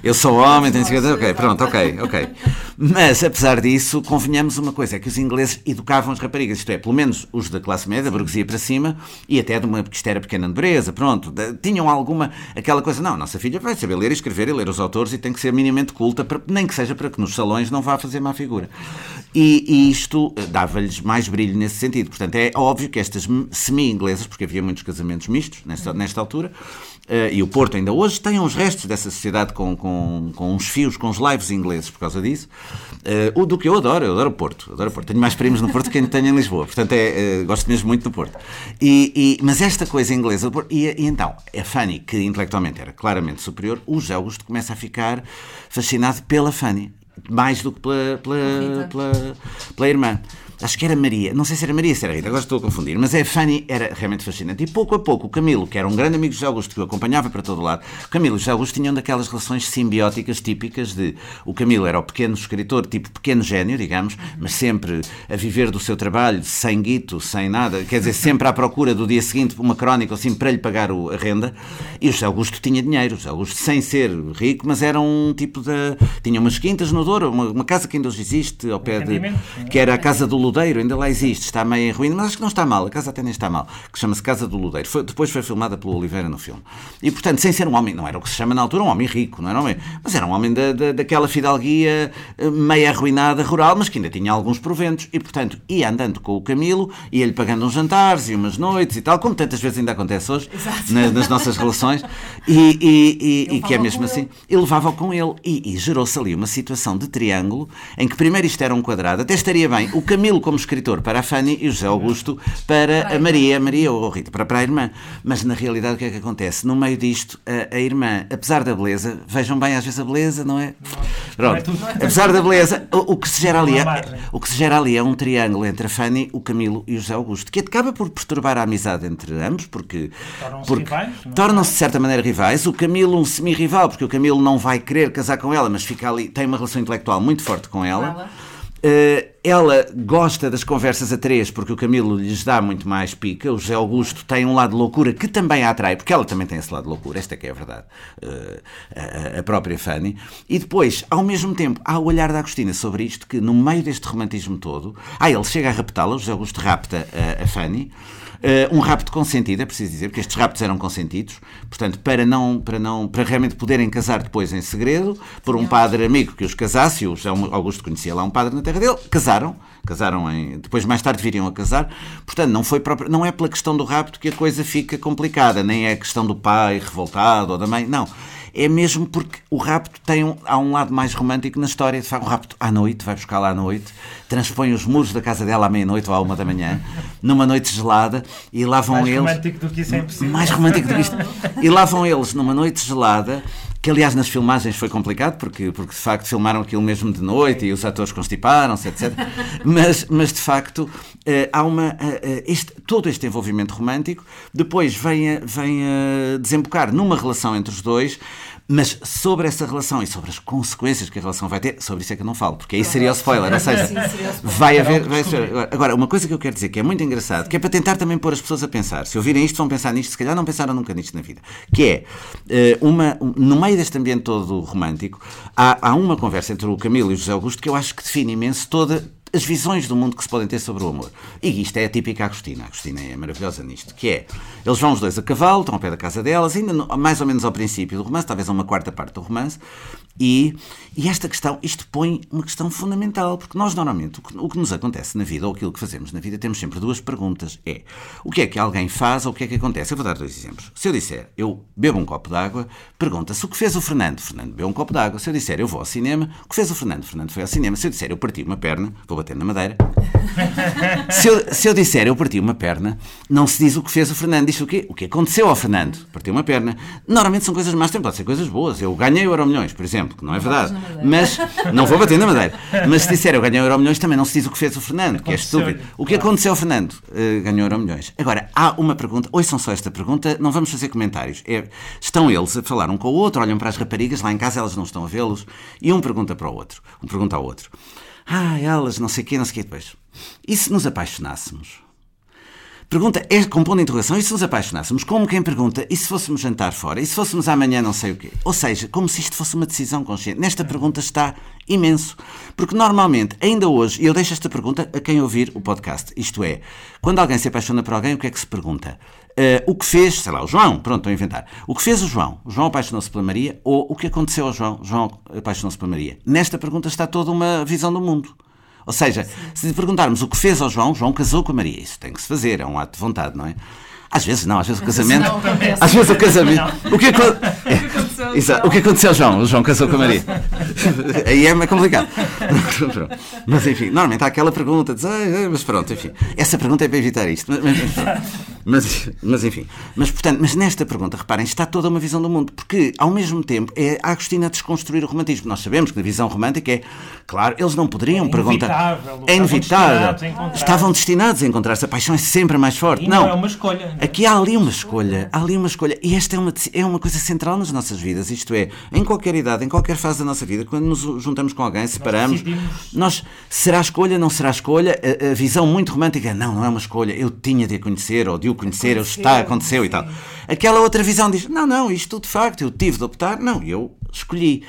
S3: Eu sou homem, tenho sequer... Ok, pronto, ok, ok. Mas, apesar disso, convenhamos uma coisa, é que os ingleses educavam as raparigas, isto é, pelo menos os da classe média, da burguesia para cima, e até de uma, isto era pequena nobreza, pronto, de- tinham alguma, aquela coisa, não, nossa filha vai saber ler e escrever e ler os autores e tem que ser minimamente culta, para- nem que seja para que nos salões não vá fazer má figura. E, e isto eh, dava-lhes mais brilho nesse sentido. Portanto, é óbvio que estas semi-inglesas, porque havia muitos casamentos mistos nesta, nesta altura, e o Porto ainda hoje tem uns restos dessa sociedade com, com, com uns fios, com os lives ingleses por causa disso. Eh, o do que eu adoro, eu adoro o Porto. Adoro o Porto. Tenho mais primos no Porto que tenho em Lisboa. Portanto, é, eh, gosto mesmo muito do Porto. E, e- mas esta coisa inglesa, do Porto- e, e então, a Fanny, que intelectualmente era claramente superior, o José Augusto começa a ficar fascinado pela Fanny. Mais do que pela, pela, pela, pela irmã. Acho que era Maria, não sei se era Maria, se era Rita, agora estou a confundir, mas a Fanny era realmente fascinante. E pouco a pouco o Camilo, que era um grande amigo de José Augusto, que o acompanhava para todo lado, o Camilo e José Augusto tinham daquelas relações simbióticas típicas de. O Camilo era o pequeno escritor, tipo pequeno gênio, digamos, mas sempre a viver do seu trabalho, sem guito, sem nada, quer dizer, sempre à procura do dia seguinte uma crónica assim para lhe pagar o- a renda. E o José Augusto tinha dinheiro, o José Augusto sem ser rico, mas era um tipo de. tinha umas quintas no Douro, uma, uma casa que ainda hoje existe, ao pé de. Que era a Casa do Ludeiro, ainda lá existe, está meio em ruína, mas acho que não está mal, a casa até nem está mal, que chama-se Casa do Ludeiro. Foi- depois foi filmada pelo Oliveira no filme. E, portanto, sem ser um homem, não era o que se chama na altura um homem rico, não era um homem, mas era um homem da, da- daquela fidalguia eh, meio arruinada rural, mas que ainda tinha alguns proventos. E, portanto, ia andando com o Camilo, ia-lhe pagando uns jantares e umas noites e tal, como tantas vezes ainda acontece hoje,
S1: Exato.
S3: na- nas nossas relações, e, e- e- e que é mesmo assim.
S1: ele.
S3: E levava com ele. E, e gerou-se ali uma situação de triângulo em que primeiro isto era um quadrado, até estaria bem o Camilo como escritor para a Fanny e o José Augusto para a Maria, Maria ou Rita, para, para a irmã. Mas na realidade o que é que acontece? No meio disto, a, a irmã, apesar da beleza, vejam bem às vezes a beleza, não é?
S2: não é
S3: Pronto.
S2: tudo.
S3: Apesar da beleza, o, o que se gera ali é, o que se gera ali é um triângulo entre a Fanny, o Camilo e o José Augusto, que acaba por perturbar a amizade entre ambos, porque,
S2: Tornam-se
S3: porque
S2: rivais, é?
S3: tornam-se de certa maneira rivais. O Camilo um semi-rival, porque o Camilo não vai querer casar com ela, mas fica ali, tem uma relação intelectual muito forte com ela.
S1: Ela.
S3: Eh, ela gosta das conversas a três porque o Camilo lhes dá muito mais pica. O José Augusto tem um lado de loucura que também a atrai, porque ela também tem esse lado de loucura, esta é que é a verdade, Eh, a- a própria Fanny. E depois, ao mesmo tempo, há o olhar da Agostina sobre isto, que no meio deste romantismo todo, ah, ele chega a raptá-la, o José Augusto rapta a, a Fanny. Uh, um rapto consentido, é preciso dizer, porque estes raptos eram consentidos, portanto, para não, para não, para realmente poderem casar depois em segredo, por um padre amigo que os casasse, o José Augusto conhecia lá um padre na terra dele, casaram, casaram em, depois mais tarde viriam a casar, portanto, não foi próprio, não é pela questão do rapto que a coisa fica complicada, nem é a questão do pai revoltado ou da mãe, não. É mesmo porque o rapto tem um, há um lado mais romântico na história. De facto, o rapto à noite, vai buscar lá à noite, transpõe os muros da casa dela à meia-noite ou à uma da manhã, numa noite gelada, e lá vão
S2: Mais
S3: eles.
S2: romântico do que isso é impossível.
S3: Mais romântico do que isto. E lá vão eles numa noite gelada, que aliás nas filmagens foi complicado, porque, porque de facto filmaram aquilo mesmo de noite e os atores constiparam-se, etc. Mas, mas de facto eh, há uma. eh, eh, este- todo este envolvimento romântico depois vem a, vem a desembocar numa relação entre os dois. Mas sobre essa relação e sobre as consequências que a relação vai ter, sobre isso é que eu não falo, porque aí seria o spoiler. Ou seja,
S1: Sim, seria o spoiler.
S3: vai haver. vai ser- Agora, uma coisa que eu quero dizer que é muito engraçado, que é para tentar também pôr as pessoas a pensar. Se ouvirem isto, vão pensar nisto, se calhar não pensaram nunca nisto na vida. Que é, eh, uma, um- no meio deste ambiente todo romântico, há, há uma conversa entre o Camilo e o José Augusto que eu acho que define imenso toda as visões do mundo que se podem ter sobre o amor. E isto é a típica Agostina. A Agostina é maravilhosa nisto, que é, eles vão os dois a cavalo, estão ao pé da casa delas, ainda no- mais ou menos ao princípio do romance, talvez a uma quarta parte do romance, e, e esta questão, isto põe uma questão fundamental, porque nós normalmente, o que, o que nos acontece na vida, ou aquilo que fazemos na vida, temos sempre duas perguntas. É, o que é que alguém faz ou o que é que acontece? Eu vou dar dois exemplos. Se eu disser, eu bebo um copo d'água, pergunta-se o que fez o Fernando. Fernando bebeu um copo d'água. Se eu disser, eu vou ao cinema, o que fez o Fernando? Fernando foi ao cinema. Se eu disser, eu parti uma perna, vou bater na madeira. Se eu, se eu disser eu parti uma perna, não se diz o que fez o Fernando, diz o quê? O que aconteceu ao Fernando. Partiu uma perna. Normalmente são coisas más, também pode ser coisas boas. Eu ganhei o Euro Milhões, por exemplo, que não é verdade. Mas não vou bater na madeira. Mas se disser eu ganhei Euro Milhões, também não se diz o que fez o Fernando, que é estúpido. O que aconteceu ao Fernando? Eh, ganhou Euro Milhões. Agora, há uma pergunta, ouçam só esta pergunta, não vamos fazer comentários. É, estão eles a falar um com o outro, olham para as raparigas, lá em casa elas não estão a vê-los, e um pergunta para o outro. Um pergunta ao outro. Ah, elas, não sei o quê, não sei o quê depois. E se nos apaixonássemos? Pergunta é com ponto de interrogação. E se nos apaixonássemos? Como quem pergunta, e se fôssemos jantar fora? E se fôssemos amanhã não sei o quê? Ou seja, como se isto fosse uma decisão consciente. Nesta pergunta está imenso. Porque normalmente, ainda hoje, e eu deixo esta pergunta a quem ouvir o podcast, isto é, quando alguém se apaixona por alguém, o que é que se pergunta? Eh, o que fez, sei lá, o João, pronto, estou a inventar. O que fez o João? O João apaixonou-se pela Maria ou o que aconteceu ao João? O João apaixonou-se pela Maria. Nesta pergunta está toda uma visão do mundo. Ou seja, se lhe perguntarmos o que fez ao João, João casou com a Maria. Isso tem que se fazer, é um ato de vontade, não é? Às vezes não, às vezes o casamento.
S1: não.
S3: Às vezes o casamento. O que, aco-
S1: aconteceu
S3: Exato.
S1: João?
S3: o que aconteceu ao João? O João casou com a Maria. Aí é mais complicado. Mas enfim, normalmente há aquela pergunta, diz, "Ah, ah", mas pronto, enfim. Essa pergunta é para evitar isto. Mas, mas, mas, mas, enfim. Mas portanto, mas nesta pergunta, reparem, está toda uma visão do mundo. Porque ao mesmo tempo é a Agostina a desconstruir o romantismo. Nós sabemos que na visão romântica é, claro, eles não poderiam
S2: É
S3: perguntar.
S2: inevitável,
S3: É
S2: estavam
S3: inevitável.
S2: destinados a encontrar-se.
S3: Estavam destinados a encontrar-se. A paixão é sempre mais forte.
S2: E não é uma escolha.
S3: Aqui há ali uma escolha, há ali uma escolha. E esta é uma, é uma coisa central nas nossas vidas. Isto é, em qualquer idade, em qualquer fase da nossa vida, quando nos juntamos com alguém, separamos,
S2: decidimos.
S3: nós, será escolha, não será escolha? A, a visão muito romântica, é, não, não é uma escolha, eu tinha de a conhecer, ou de o conhecer, ou está, aconteceu e tal. Aquela outra visão diz, não, não, isto de facto, eu tive de optar, não, eu escolhi.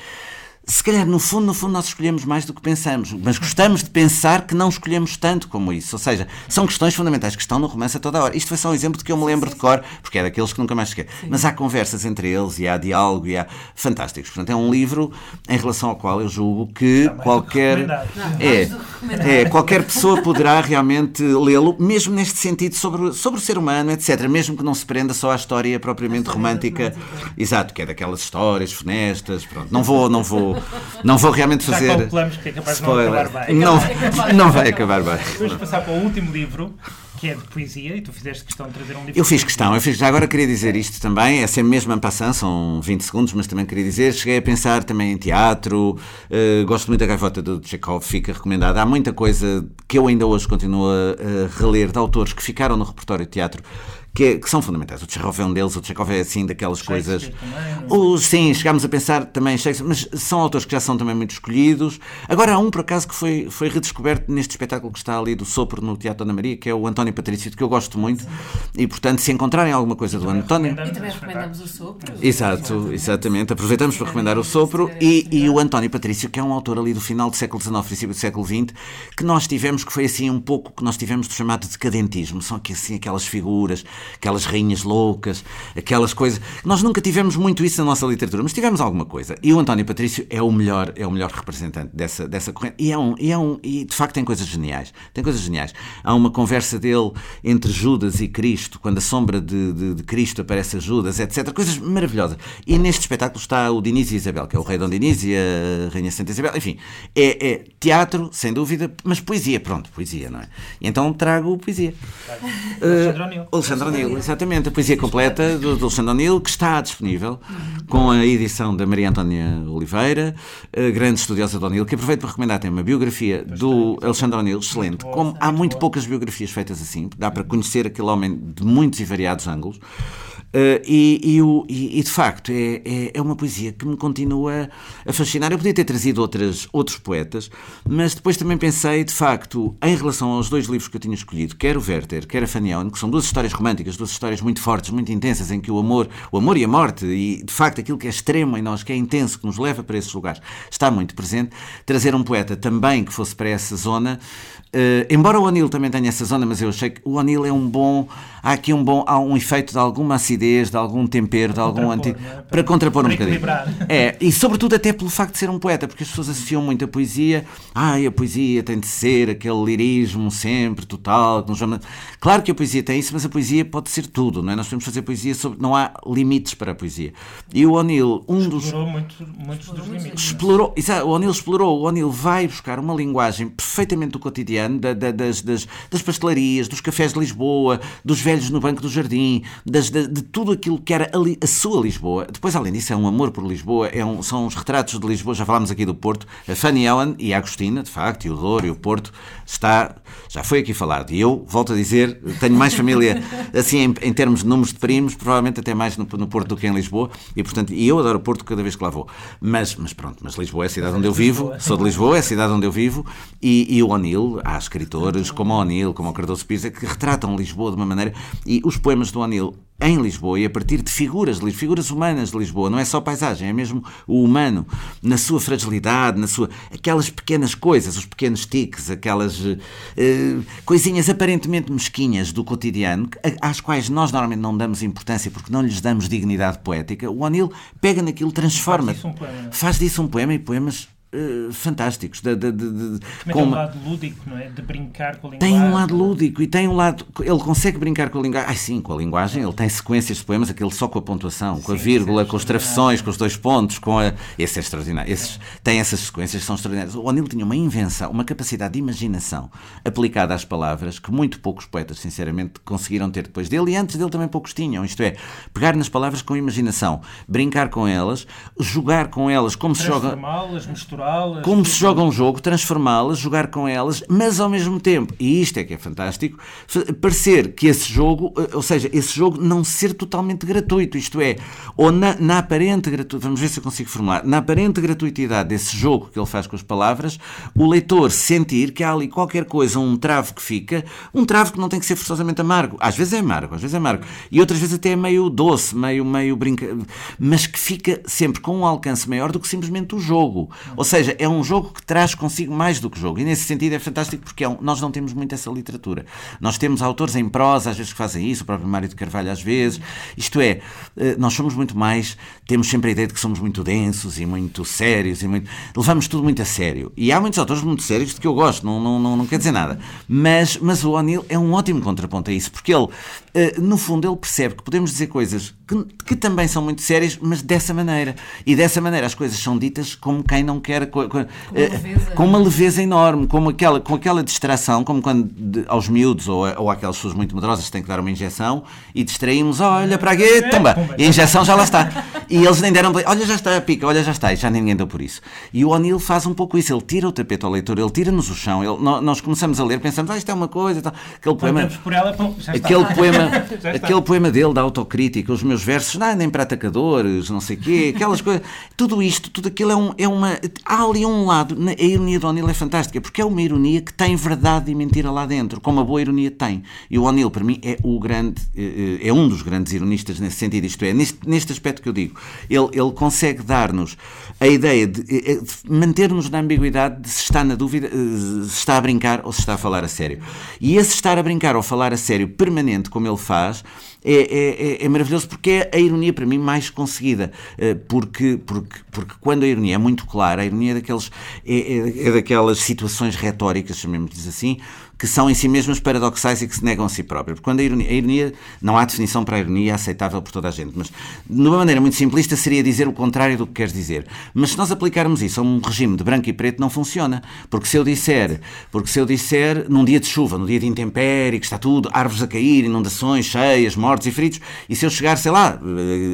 S3: Se calhar, no fundo, no fundo, nós escolhemos mais do que pensamos, mas gostamos de pensar que não escolhemos tanto como isso. Ou seja, são questões fundamentais que estão no romance a toda hora. Isto foi só um exemplo de que eu me lembro de cor, porque é daqueles que nunca mais esquece. Mas há conversas entre eles e há diálogo e há fantásticos. Portanto, é um livro em relação ao qual eu julgo que qualquer é, é qualquer pessoa poderá realmente lê-lo, mesmo neste sentido sobre, sobre o ser humano, etc. Mesmo que não se prenda só à história propriamente romântica. Exato, que é daquelas histórias funestas. Pronto, não vou, não vou, não vou realmente
S2: Já
S3: fazer.
S2: calculamos que é capaz não acabar bem.
S3: Não,
S1: Acabar-
S3: não vai acabar bem.
S2: Vamos passar para o último livro, que é de poesia, e tu fizeste questão de trazer um livro.
S3: Eu fiz questão, eu fiz, já agora queria dizer isto também, é sempre mesmo en passant, são 20 segundos, mas também queria dizer, cheguei a pensar também em teatro, eh, gosto muito da gaivota do Chekhov, fica recomendada. Há muita coisa que eu ainda hoje continuo a, a reler de autores que ficaram no repertório de teatro. Que, é- que são fundamentais. O Chekhov é um deles, o Chekhov é assim daquelas coisas. O, sim, chegámos a pensar também em Shakespeare, mas são autores que já são também muito escolhidos. Agora há um, por acaso, que foi, foi redescoberto neste espetáculo que está ali do Sopro no Teatro Ana Maria, que é o António Patrício, de que eu gosto muito. E, portanto, se encontrarem alguma coisa do António.
S1: E também
S2: Recomendamos
S1: recomendamos o sopro.
S3: Exato, exatamente. Aproveitamos para recomendar o Sopro e, e o António Patrício, que é um autor ali do final do século XIX, princípio do século XX, que nós tivemos, que foi assim um pouco que nós tivemos de chamado de decadentismo. São aqui, assim aquelas figuras aquelas rainhas loucas, aquelas coisas. Nós nunca tivemos muito isso na nossa literatura, mas tivemos alguma coisa. E o António Patrício é o melhor, é o melhor representante dessa, dessa corrente. E, é um, e, é um, e de facto tem coisas geniais. Tem coisas geniais. Há uma conversa dele entre Judas e Cristo, quando a sombra de, de, de Cristo aparece a Judas, etc. Coisas maravilhosas. E neste espetáculo está o Diniz e Isabel, que é o rei Dom Diniz e a Rainha Santa Isabel. Enfim, é, é teatro, sem dúvida, mas poesia, pronto, poesia, não é? E então trago poesia.
S2: Alexandre.
S3: Uh, Alexandre O'Neill, exatamente, a poesia completa do, do Alexandre O'Neill, que está disponível com a edição da Maria Antónia Oliveira, a grande estudiosa de O'Neill, que aproveito para recomendar tem uma biografia do Alexandre O'Neill, excelente. Como há
S2: muito
S3: poucas biografias feitas assim, dá para conhecer aquele homem de muitos e variados ângulos. Uh, e, e e, de facto é, é, é uma poesia que me continua a fascinar. Eu podia ter trazido outras, outros poetas, mas depois também pensei, de facto, em relação aos dois livros que eu tinha escolhido, quer o Werther, quer a Fanny Owen, que são duas histórias românticas, duas histórias muito fortes, muito intensas, em que o amor, o amor e a morte, e de facto aquilo que é extremo em nós, que é intenso, que nos leva para esses lugares, está muito presente. Trazer um poeta também que fosse para essa zona, eh, embora o O'Neill também tenha essa zona, mas eu achei que o O'Neill é um bom. Há aqui um bom. Há um efeito de alguma acidez, de algum tempero, de algum anti.
S2: não é?
S3: Para,
S2: Para-
S3: contrapor um
S2: para
S3: bocadinho.
S2: equilibrar.
S3: É, e sobretudo até pelo facto de ser um poeta, porque as pessoas associam muito a poesia. Ai, a poesia tem de ser aquele lirismo sempre total. que nos vamos- Claro que a poesia tem isso, mas a poesia pode ser tudo, não é? Nós podemos fazer poesia sobre. Não há limites para a poesia. E o O'Neill, um dos
S2: Explorou muito, muitos dos limites.
S3: explorou, exato, o O'Neill explorou, o O'Neill vai buscar uma linguagem perfeitamente do cotidiano, da- da- das, das, das pastelarias, dos cafés de Lisboa, dos velhos no banco do jardim, das- da- de tudo aquilo que era a, sua Lisboa. Depois, além disso, é um amor por Lisboa, é um- são os retratos de Lisboa, já falámos aqui do Porto, a Fanny Owen e a Agostina, de facto, e o Douro e o Porto, está, já foi aqui falado. E eu, volto a dizer, tenho mais família, assim, em, em termos de números de primos, provavelmente até mais no, no Porto do que em Lisboa, e portanto, e eu adoro o Porto cada vez que lá vou. Mas, mas pronto, mas Lisboa é a cidade onde eu vivo, sou de Lisboa, é a cidade onde eu vivo, e, e o O'Neill, há escritores como o O'Neill, como o Cardoso Pires, que retratam Lisboa de uma maneira, e os poemas do O'Neill em Lisboa e a partir de figuras, figuras humanas de Lisboa, não é só paisagem, é mesmo o humano, na sua fragilidade, na sua aquelas pequenas coisas, os pequenos tiques, aquelas eh, coisinhas aparentemente mesquinhas do cotidiano, às quais nós normalmente não damos importância porque não lhes damos dignidade poética. O O'Neill pega naquilo, transforma,
S2: disso um poema,
S3: faz disso um poema e poemas eh, fantásticos, de, de- de-
S2: Também
S3: com
S2: tem um lado lúdico, não é? De brincar com a linguagem.
S3: tem um lado lúdico e tem um lado. Ele consegue brincar com a linguagem. Ai sim, com a linguagem. Ele tem sequências de poemas, aquele só com a pontuação, com a
S2: Sim,
S3: vírgula,
S2: é
S3: com os travessões, com os dois pontos, com a. Esse é extraordinário. Esses, tem essas sequências que são extraordinárias. O O'Neill tinha uma invenção, uma capacidade de imaginação aplicada às palavras que muito poucos poetas, sinceramente, conseguiram ter depois dele e antes dele também poucos tinham. Isto é, pegar nas palavras com imaginação, brincar com elas, jogar com elas como se joga
S2: Transformá-las, misturá-las.
S3: como se joga um jogo, transformá-las, jogar com elas, mas ao mesmo tempo, e isto é que é fantástico, fa- parecer que esse jogo, eh, ou seja, esse jogo não ser totalmente gratuito, isto é, ou na, na aparente gratuidade, vamos ver se eu consigo formular, na aparente gratuitidade desse jogo que ele faz com as palavras, o leitor sentir que há ali qualquer coisa, um travo que fica, um travo que não tem que ser forçosamente amargo, às vezes é amargo, às vezes é amargo, e outras vezes até é meio doce, meio, meio brinca, mas que fica sempre com um alcance maior do que simplesmente o jogo. Ou seja, é um jogo que traz consigo mais do que jogo. E nesse sentido é fantástico porque é um- nós não temos muito essa literatura. Nós temos autores em prosa, às vezes que fazem isso, o próprio Mário de Carvalho às vezes. Isto é, eh, nós somos muito mais, temos sempre a ideia de que somos muito densos e muito sérios e muito. Levamos tudo muito a sério. E há muitos autores muito sérios de que eu gosto, não, não, não, não quer dizer nada. Mas, mas o O'Neill é um ótimo contraponto a isso, porque ele, eh, no fundo, ele percebe que podemos dizer coisas que, que também são muito sérias, mas dessa maneira. E dessa maneira as coisas são ditas como quem não quer. Co- co- eh,
S1: leveza.
S3: com uma leveza enorme, como aquela, com aquela distração, como quando de- aos miúdos ou, ou àquelas pessoas muito medrosas têm que dar uma injeção e distraímos, olha para aqui, tumba, e a injeção já lá está. E eles nem deram, olha já está a pica, olha já está, e já ninguém deu por isso. E o O'Neill faz um pouco isso, ele tira o tapete ao leitor, ele tira-nos o chão, ele- nó- nós começamos a ler, pensamos, ah, isto é uma coisa, e tal. aquele poema.
S2: Ela, pum, já está.
S3: Aquele poema, aquele poema dele da autocrítica, os meus versos, não, nem para atacadores, não sei o quê, aquelas coisas, tudo isto, tudo aquilo é, um, é uma. Há ali um lado, a ironia do O'Neill é fantástica, porque é uma ironia que tem verdade e mentira lá dentro, como a boa ironia tem. E o O'Neill, para mim, é o grande, eh, eh, é um dos grandes ironistas nesse sentido, isto é, neste, neste aspecto que eu digo, ele, ele consegue dar-nos a ideia de, eh, de manter-nos na ambiguidade de se está na dúvida, se está a brincar ou se está a falar a sério. E esse estar a brincar ou falar a sério permanente, como ele faz, é, é, é, maravilhoso porque é a ironia para mim mais conseguida. Eh, porque, porque, porque quando a ironia é muito clara, a ironia é, daqueles, é, é, é daquelas situações retóricas, chamemos-lhes assim, que são em si mesmas paradoxais e que se negam a si próprias. Porque quando a ironia, a ironia, não há definição para a ironia aceitável por toda a gente, mas de uma maneira muito simplista seria dizer o contrário do que queres dizer. Mas se nós aplicarmos isso a um regime de branco e preto, não funciona. Porque se eu disser, porque se eu disser num dia de chuva, num dia de intempérie, que está tudo, árvores a cair, inundações cheias, mortos e feridos, e se eu chegar, sei lá,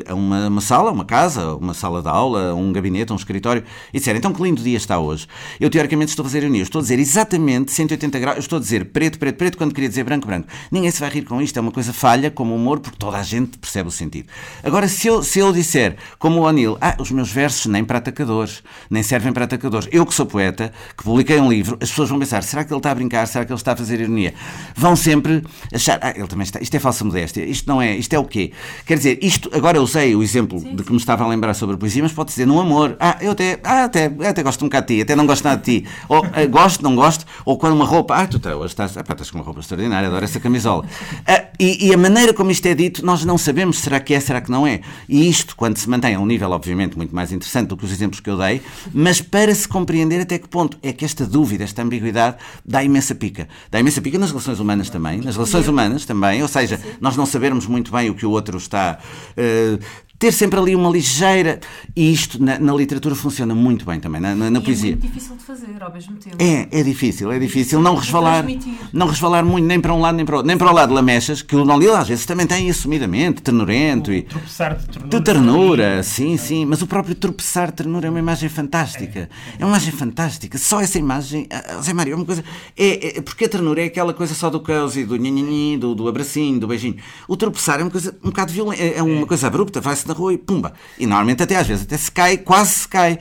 S3: a uma, uma sala, uma casa, uma sala de aula, um gabinete, um escritório, e disser, então que lindo dia está hoje, eu teoricamente estou a fazer ironia, estou a dizer exatamente 180 graus, estou a dizer dizer preto, preto, preto, quando queria dizer branco, branco. Ninguém se vai rir com isto, é uma coisa falha, como humor, porque toda a gente percebe o sentido. Agora, se eu, se eu disser, como o O'Neill, ah, os meus versos nem para atacadores, nem servem para atacadores. Eu que sou poeta, que publiquei um livro, as pessoas vão pensar, será que ele está a brincar? Será que ele está a fazer ironia? Vão sempre achar, ah, ele também está, isto é falsa modéstia, isto não é, isto é o quê? Quer dizer, isto, agora eu usei o exemplo sim, de que me estava a lembrar sobre a poesia, mas pode dizer no amor, ah, eu até, ah, até, até gosto um bocado de ti, até não gosto nada de ti, ou ah, gosto, não gosto, ou quando uma roupa, ah, tu tá, estás, ah, pá, estás com uma roupa extraordinária, adoro essa camisola. Ah, e, e, a maneira como isto é dito, nós não sabemos será que é, será que não é. E isto, quando se mantém a um nível, obviamente, muito mais interessante do que os exemplos que eu dei, mas para se compreender até que ponto é que esta dúvida, esta ambiguidade, dá imensa pica. Dá imensa pica nas relações humanas também, nas relações humanas também, ou seja, nós não sabermos muito bem o que o outro está. Uh, ter sempre ali uma ligeira. E isto na, na literatura funciona muito bem também, na, na, na poesia. É
S1: muito difícil de fazer ao mesmo tempo.
S3: É, é difícil, é difícil. Não resvalar, não resvalar muito, nem para um lado nem para o outro. Nem para o lado de lamechas, que o Nolil às vezes também tem assumidamente, ternurento. O e,
S2: tropeçar de ternura.
S3: De ternura, sim, sim. Mas o próprio tropeçar de ternura é uma imagem fantástica. É, é uma imagem fantástica. Só essa imagem, Zé Mário, é uma coisa. É, é, porque a ternura é aquela coisa só do cozy, do nhinhinhin, do, do abracinho, do beijinho. O tropeçar é uma coisa um bocado violenta, é, é uma coisa abrupta, vai-se na rua e pumba. E normalmente até às vezes até se cai, quase se cai.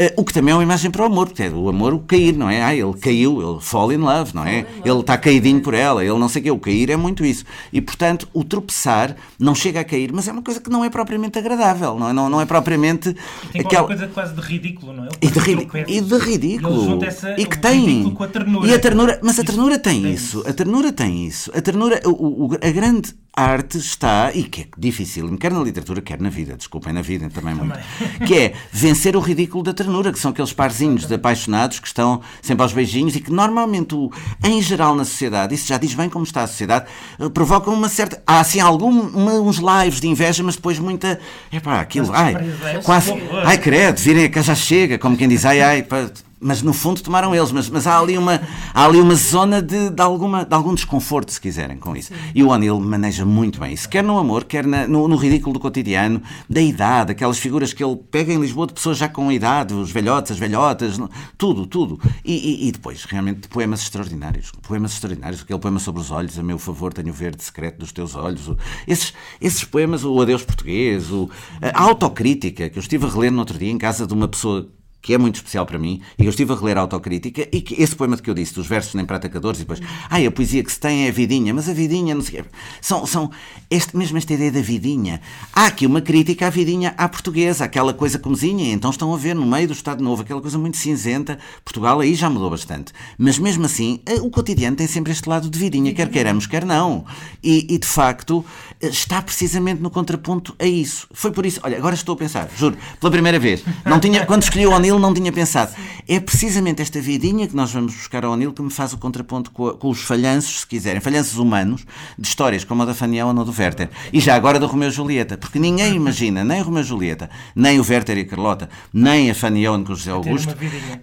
S3: Uh, o que também é uma imagem para o amor, porque é o amor o cair, não é? Ah, ele caiu, ele fall in love, não é? Ele está caidinho por ela, ele não sei o quê. O cair é muito isso. E portanto, o tropeçar não chega a cair, mas é uma coisa que não é propriamente agradável, não é, não, não é propriamente.
S2: Tem aquela coisa quase de ridículo, não é?
S3: E de, ridículo. E de ridículo. E, que tem.
S2: A ternura.
S3: E a ternura, mas a ternura tem isso. A ternura tem isso. A ternura, o, o, a grande arte está, e que é difícil, quer na literatura, quer na vida, desculpem, na vida também, também. muito, que é vencer o ridículo da ternura, que são aqueles parzinhos de apaixonados que estão sempre aos beijinhos e que normalmente, em geral na sociedade, isso já diz bem como está a sociedade, eh, provocam uma certa. Há assim alguns lives de inveja, mas depois muita. É pá, aquilo. Ai, quase. Ai, credo, virem a já chega, como quem diz, ai, ai, pá, mas no fundo tomaram eles, mas, mas há, ali uma, há ali uma zona de, de, alguma, de algum desconforto, se quiserem, com isso. Sim. E o O'Neill maneja muito bem isso, quer no amor, quer na, no, no, ridículo do cotidiano, da idade, aquelas figuras que ele pega em Lisboa de pessoas já com idade, os velhotes, as velhotas, tudo, tudo. E, e, e depois, realmente, poemas extraordinários, poemas extraordinários, aquele poema sobre os olhos, a meu favor, tenho o verde secreto dos teus olhos. Esses, esses poemas, o Adeus Português, o, a autocrítica, que eu estive a reler no outro dia em casa de uma pessoa que é muito especial para mim, e eu estive a reler a autocrítica, e que esse poema que eu disse, dos versos nem para atacadores, e depois, ai, a poesia que se tem é a vidinha, mas a vidinha, não sei. São, são este, mesmo esta ideia da vidinha. Há aqui uma crítica à vidinha à portuguesa, aquela coisa comezinha, então estão a ver no meio do Estado Novo, aquela coisa muito cinzenta. Portugal aí já mudou bastante. Mas mesmo assim, eh, o cotidiano tem sempre este lado de vidinha, quer queiramos, quer não. E, e de facto, está precisamente no contraponto a isso. Foi por isso, olha, agora estou a pensar, juro, pela primeira vez, não tinha, quando escolhi o O'Neill não tinha pensado. É precisamente esta vidinha que nós vamos buscar ao O'Neill que me faz o contraponto com, a, com, os falhanços, se quiserem, falhanços humanos, de histórias como a da Fanny Ellen ou do Werther. E já agora do Romeu e Julieta, porque ninguém imagina, nem o Romeu e Julieta, nem o Werther e a Carlota, nem a Fanny Ellen com o José Augusto,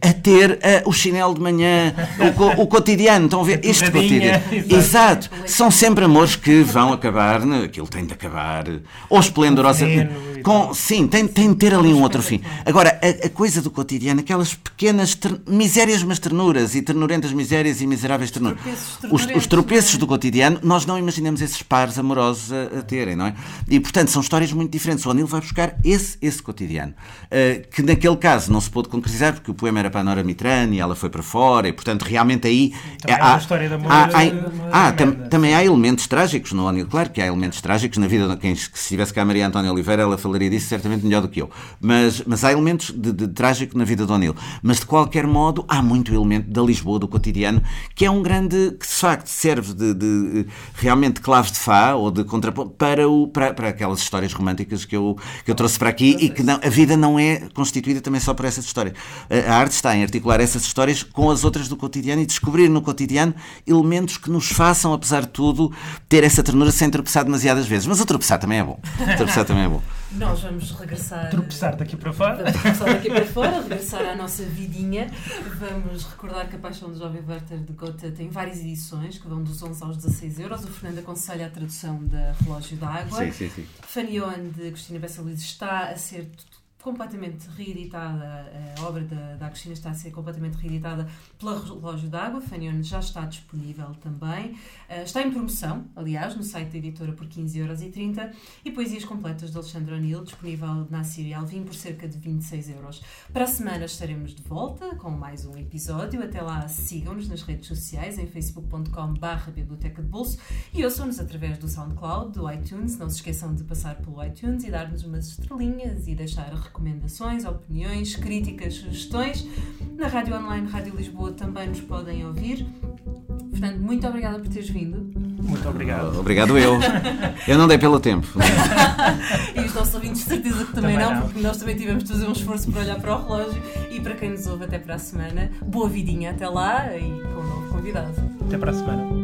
S3: a ter uh, o chinelo de manhã, o, o cotidiano. Estão a ver? Este cotidiano. Exato. São sempre amores que vão acabar? Aquilo tem de acabar, ou esplendorosa. Com, sim, tem, tem de ter ali um outro fim. Agora, a, a coisa do cotidiano, aquelas pequenas ter, misérias, mas ternuras, e ternurentas misérias e miseráveis ternuras. Os, os tropeços do cotidiano, nós não imaginamos esses pares amorosos a, a, terem, não é? E, portanto, são histórias muito diferentes. O Anil vai buscar esse, esse cotidiano, uh, que naquele caso não se pôde concretizar, porque o poema era para a Nora Mitrani, ela foi para fora, e, portanto, realmente aí.
S2: Também há, é uma história de amor. Há,
S3: há, há tam, também há elementos trágicos no Anil, claro que há elementos trágicos na vida. Quem, se tivesse cá a Maria Antónia Oliveira, ela falaria disso certamente melhor do que eu. Mas, mas há elementos de, de trágico na vida do O'Neill. Mas de qualquer modo, há muito elemento da Lisboa, do cotidiano, que é um grande. que de facto serve de, de realmente clave de Fá ou de contraponto para, o, para, para aquelas histórias românticas que eu, que eu trouxe para aqui e que não, a vida não é constituída também só por essas histórias. A, a arte está em articular essas histórias com as outras do cotidiano e descobrir no cotidiano elementos que nos façam, apesar de tudo, ter essa ternura sem tropeçar demasiadas vezes. Mas o tropeçar também é bom. O tropeçar também é bom.
S1: Nós vamos regressar.
S2: Tropeçar daqui para fora.
S1: Vamos tropeçar daqui para fora, regressar à nossa vidinha. Vamos recordar que a Paixão do Jovem Werther de Gotha tem várias edições, que vão dos 11 aos 16 euros. O Fernando aconselha a tradução da Relógio da Água.
S3: Sim, sim, sim.
S1: Fanion de Cristina Bessa Luís está a ser completamente reeditada, a obra da, da Cristina está a ser completamente reeditada pela Relógio d'Água, Fanion já está disponível também, uh, está em promoção, aliás, no site da editora por 15,30€ e Poesias Completas de Alexandre O'Neill, disponível na Síria Alvim por cerca de 26€. euros. Para a semana estaremos de volta com mais um episódio, até lá sigam-nos nas redes sociais, em facebook.com barra biblioteca de bolso e ouçam-nos através do SoundCloud, do iTunes, não se esqueçam de passar pelo iTunes e dar-nos umas estrelinhas e deixar recomendações, opiniões, críticas, sugestões. Na Rádio Online Rádio Lisboa também nos podem ouvir. Portanto, muito obrigada por teres vindo.
S2: Muito obrigado.
S3: Obrigado eu. Eu não dei pelo tempo.
S1: e os nossos ouvintes, de certeza que também,
S2: Também
S1: não,
S2: não.
S1: porque nós também tivemos de fazer um esforço para olhar para o relógio. E para quem nos ouve, até para a semana. Boa vidinha até lá e com um novo convidado.
S2: Até para a semana.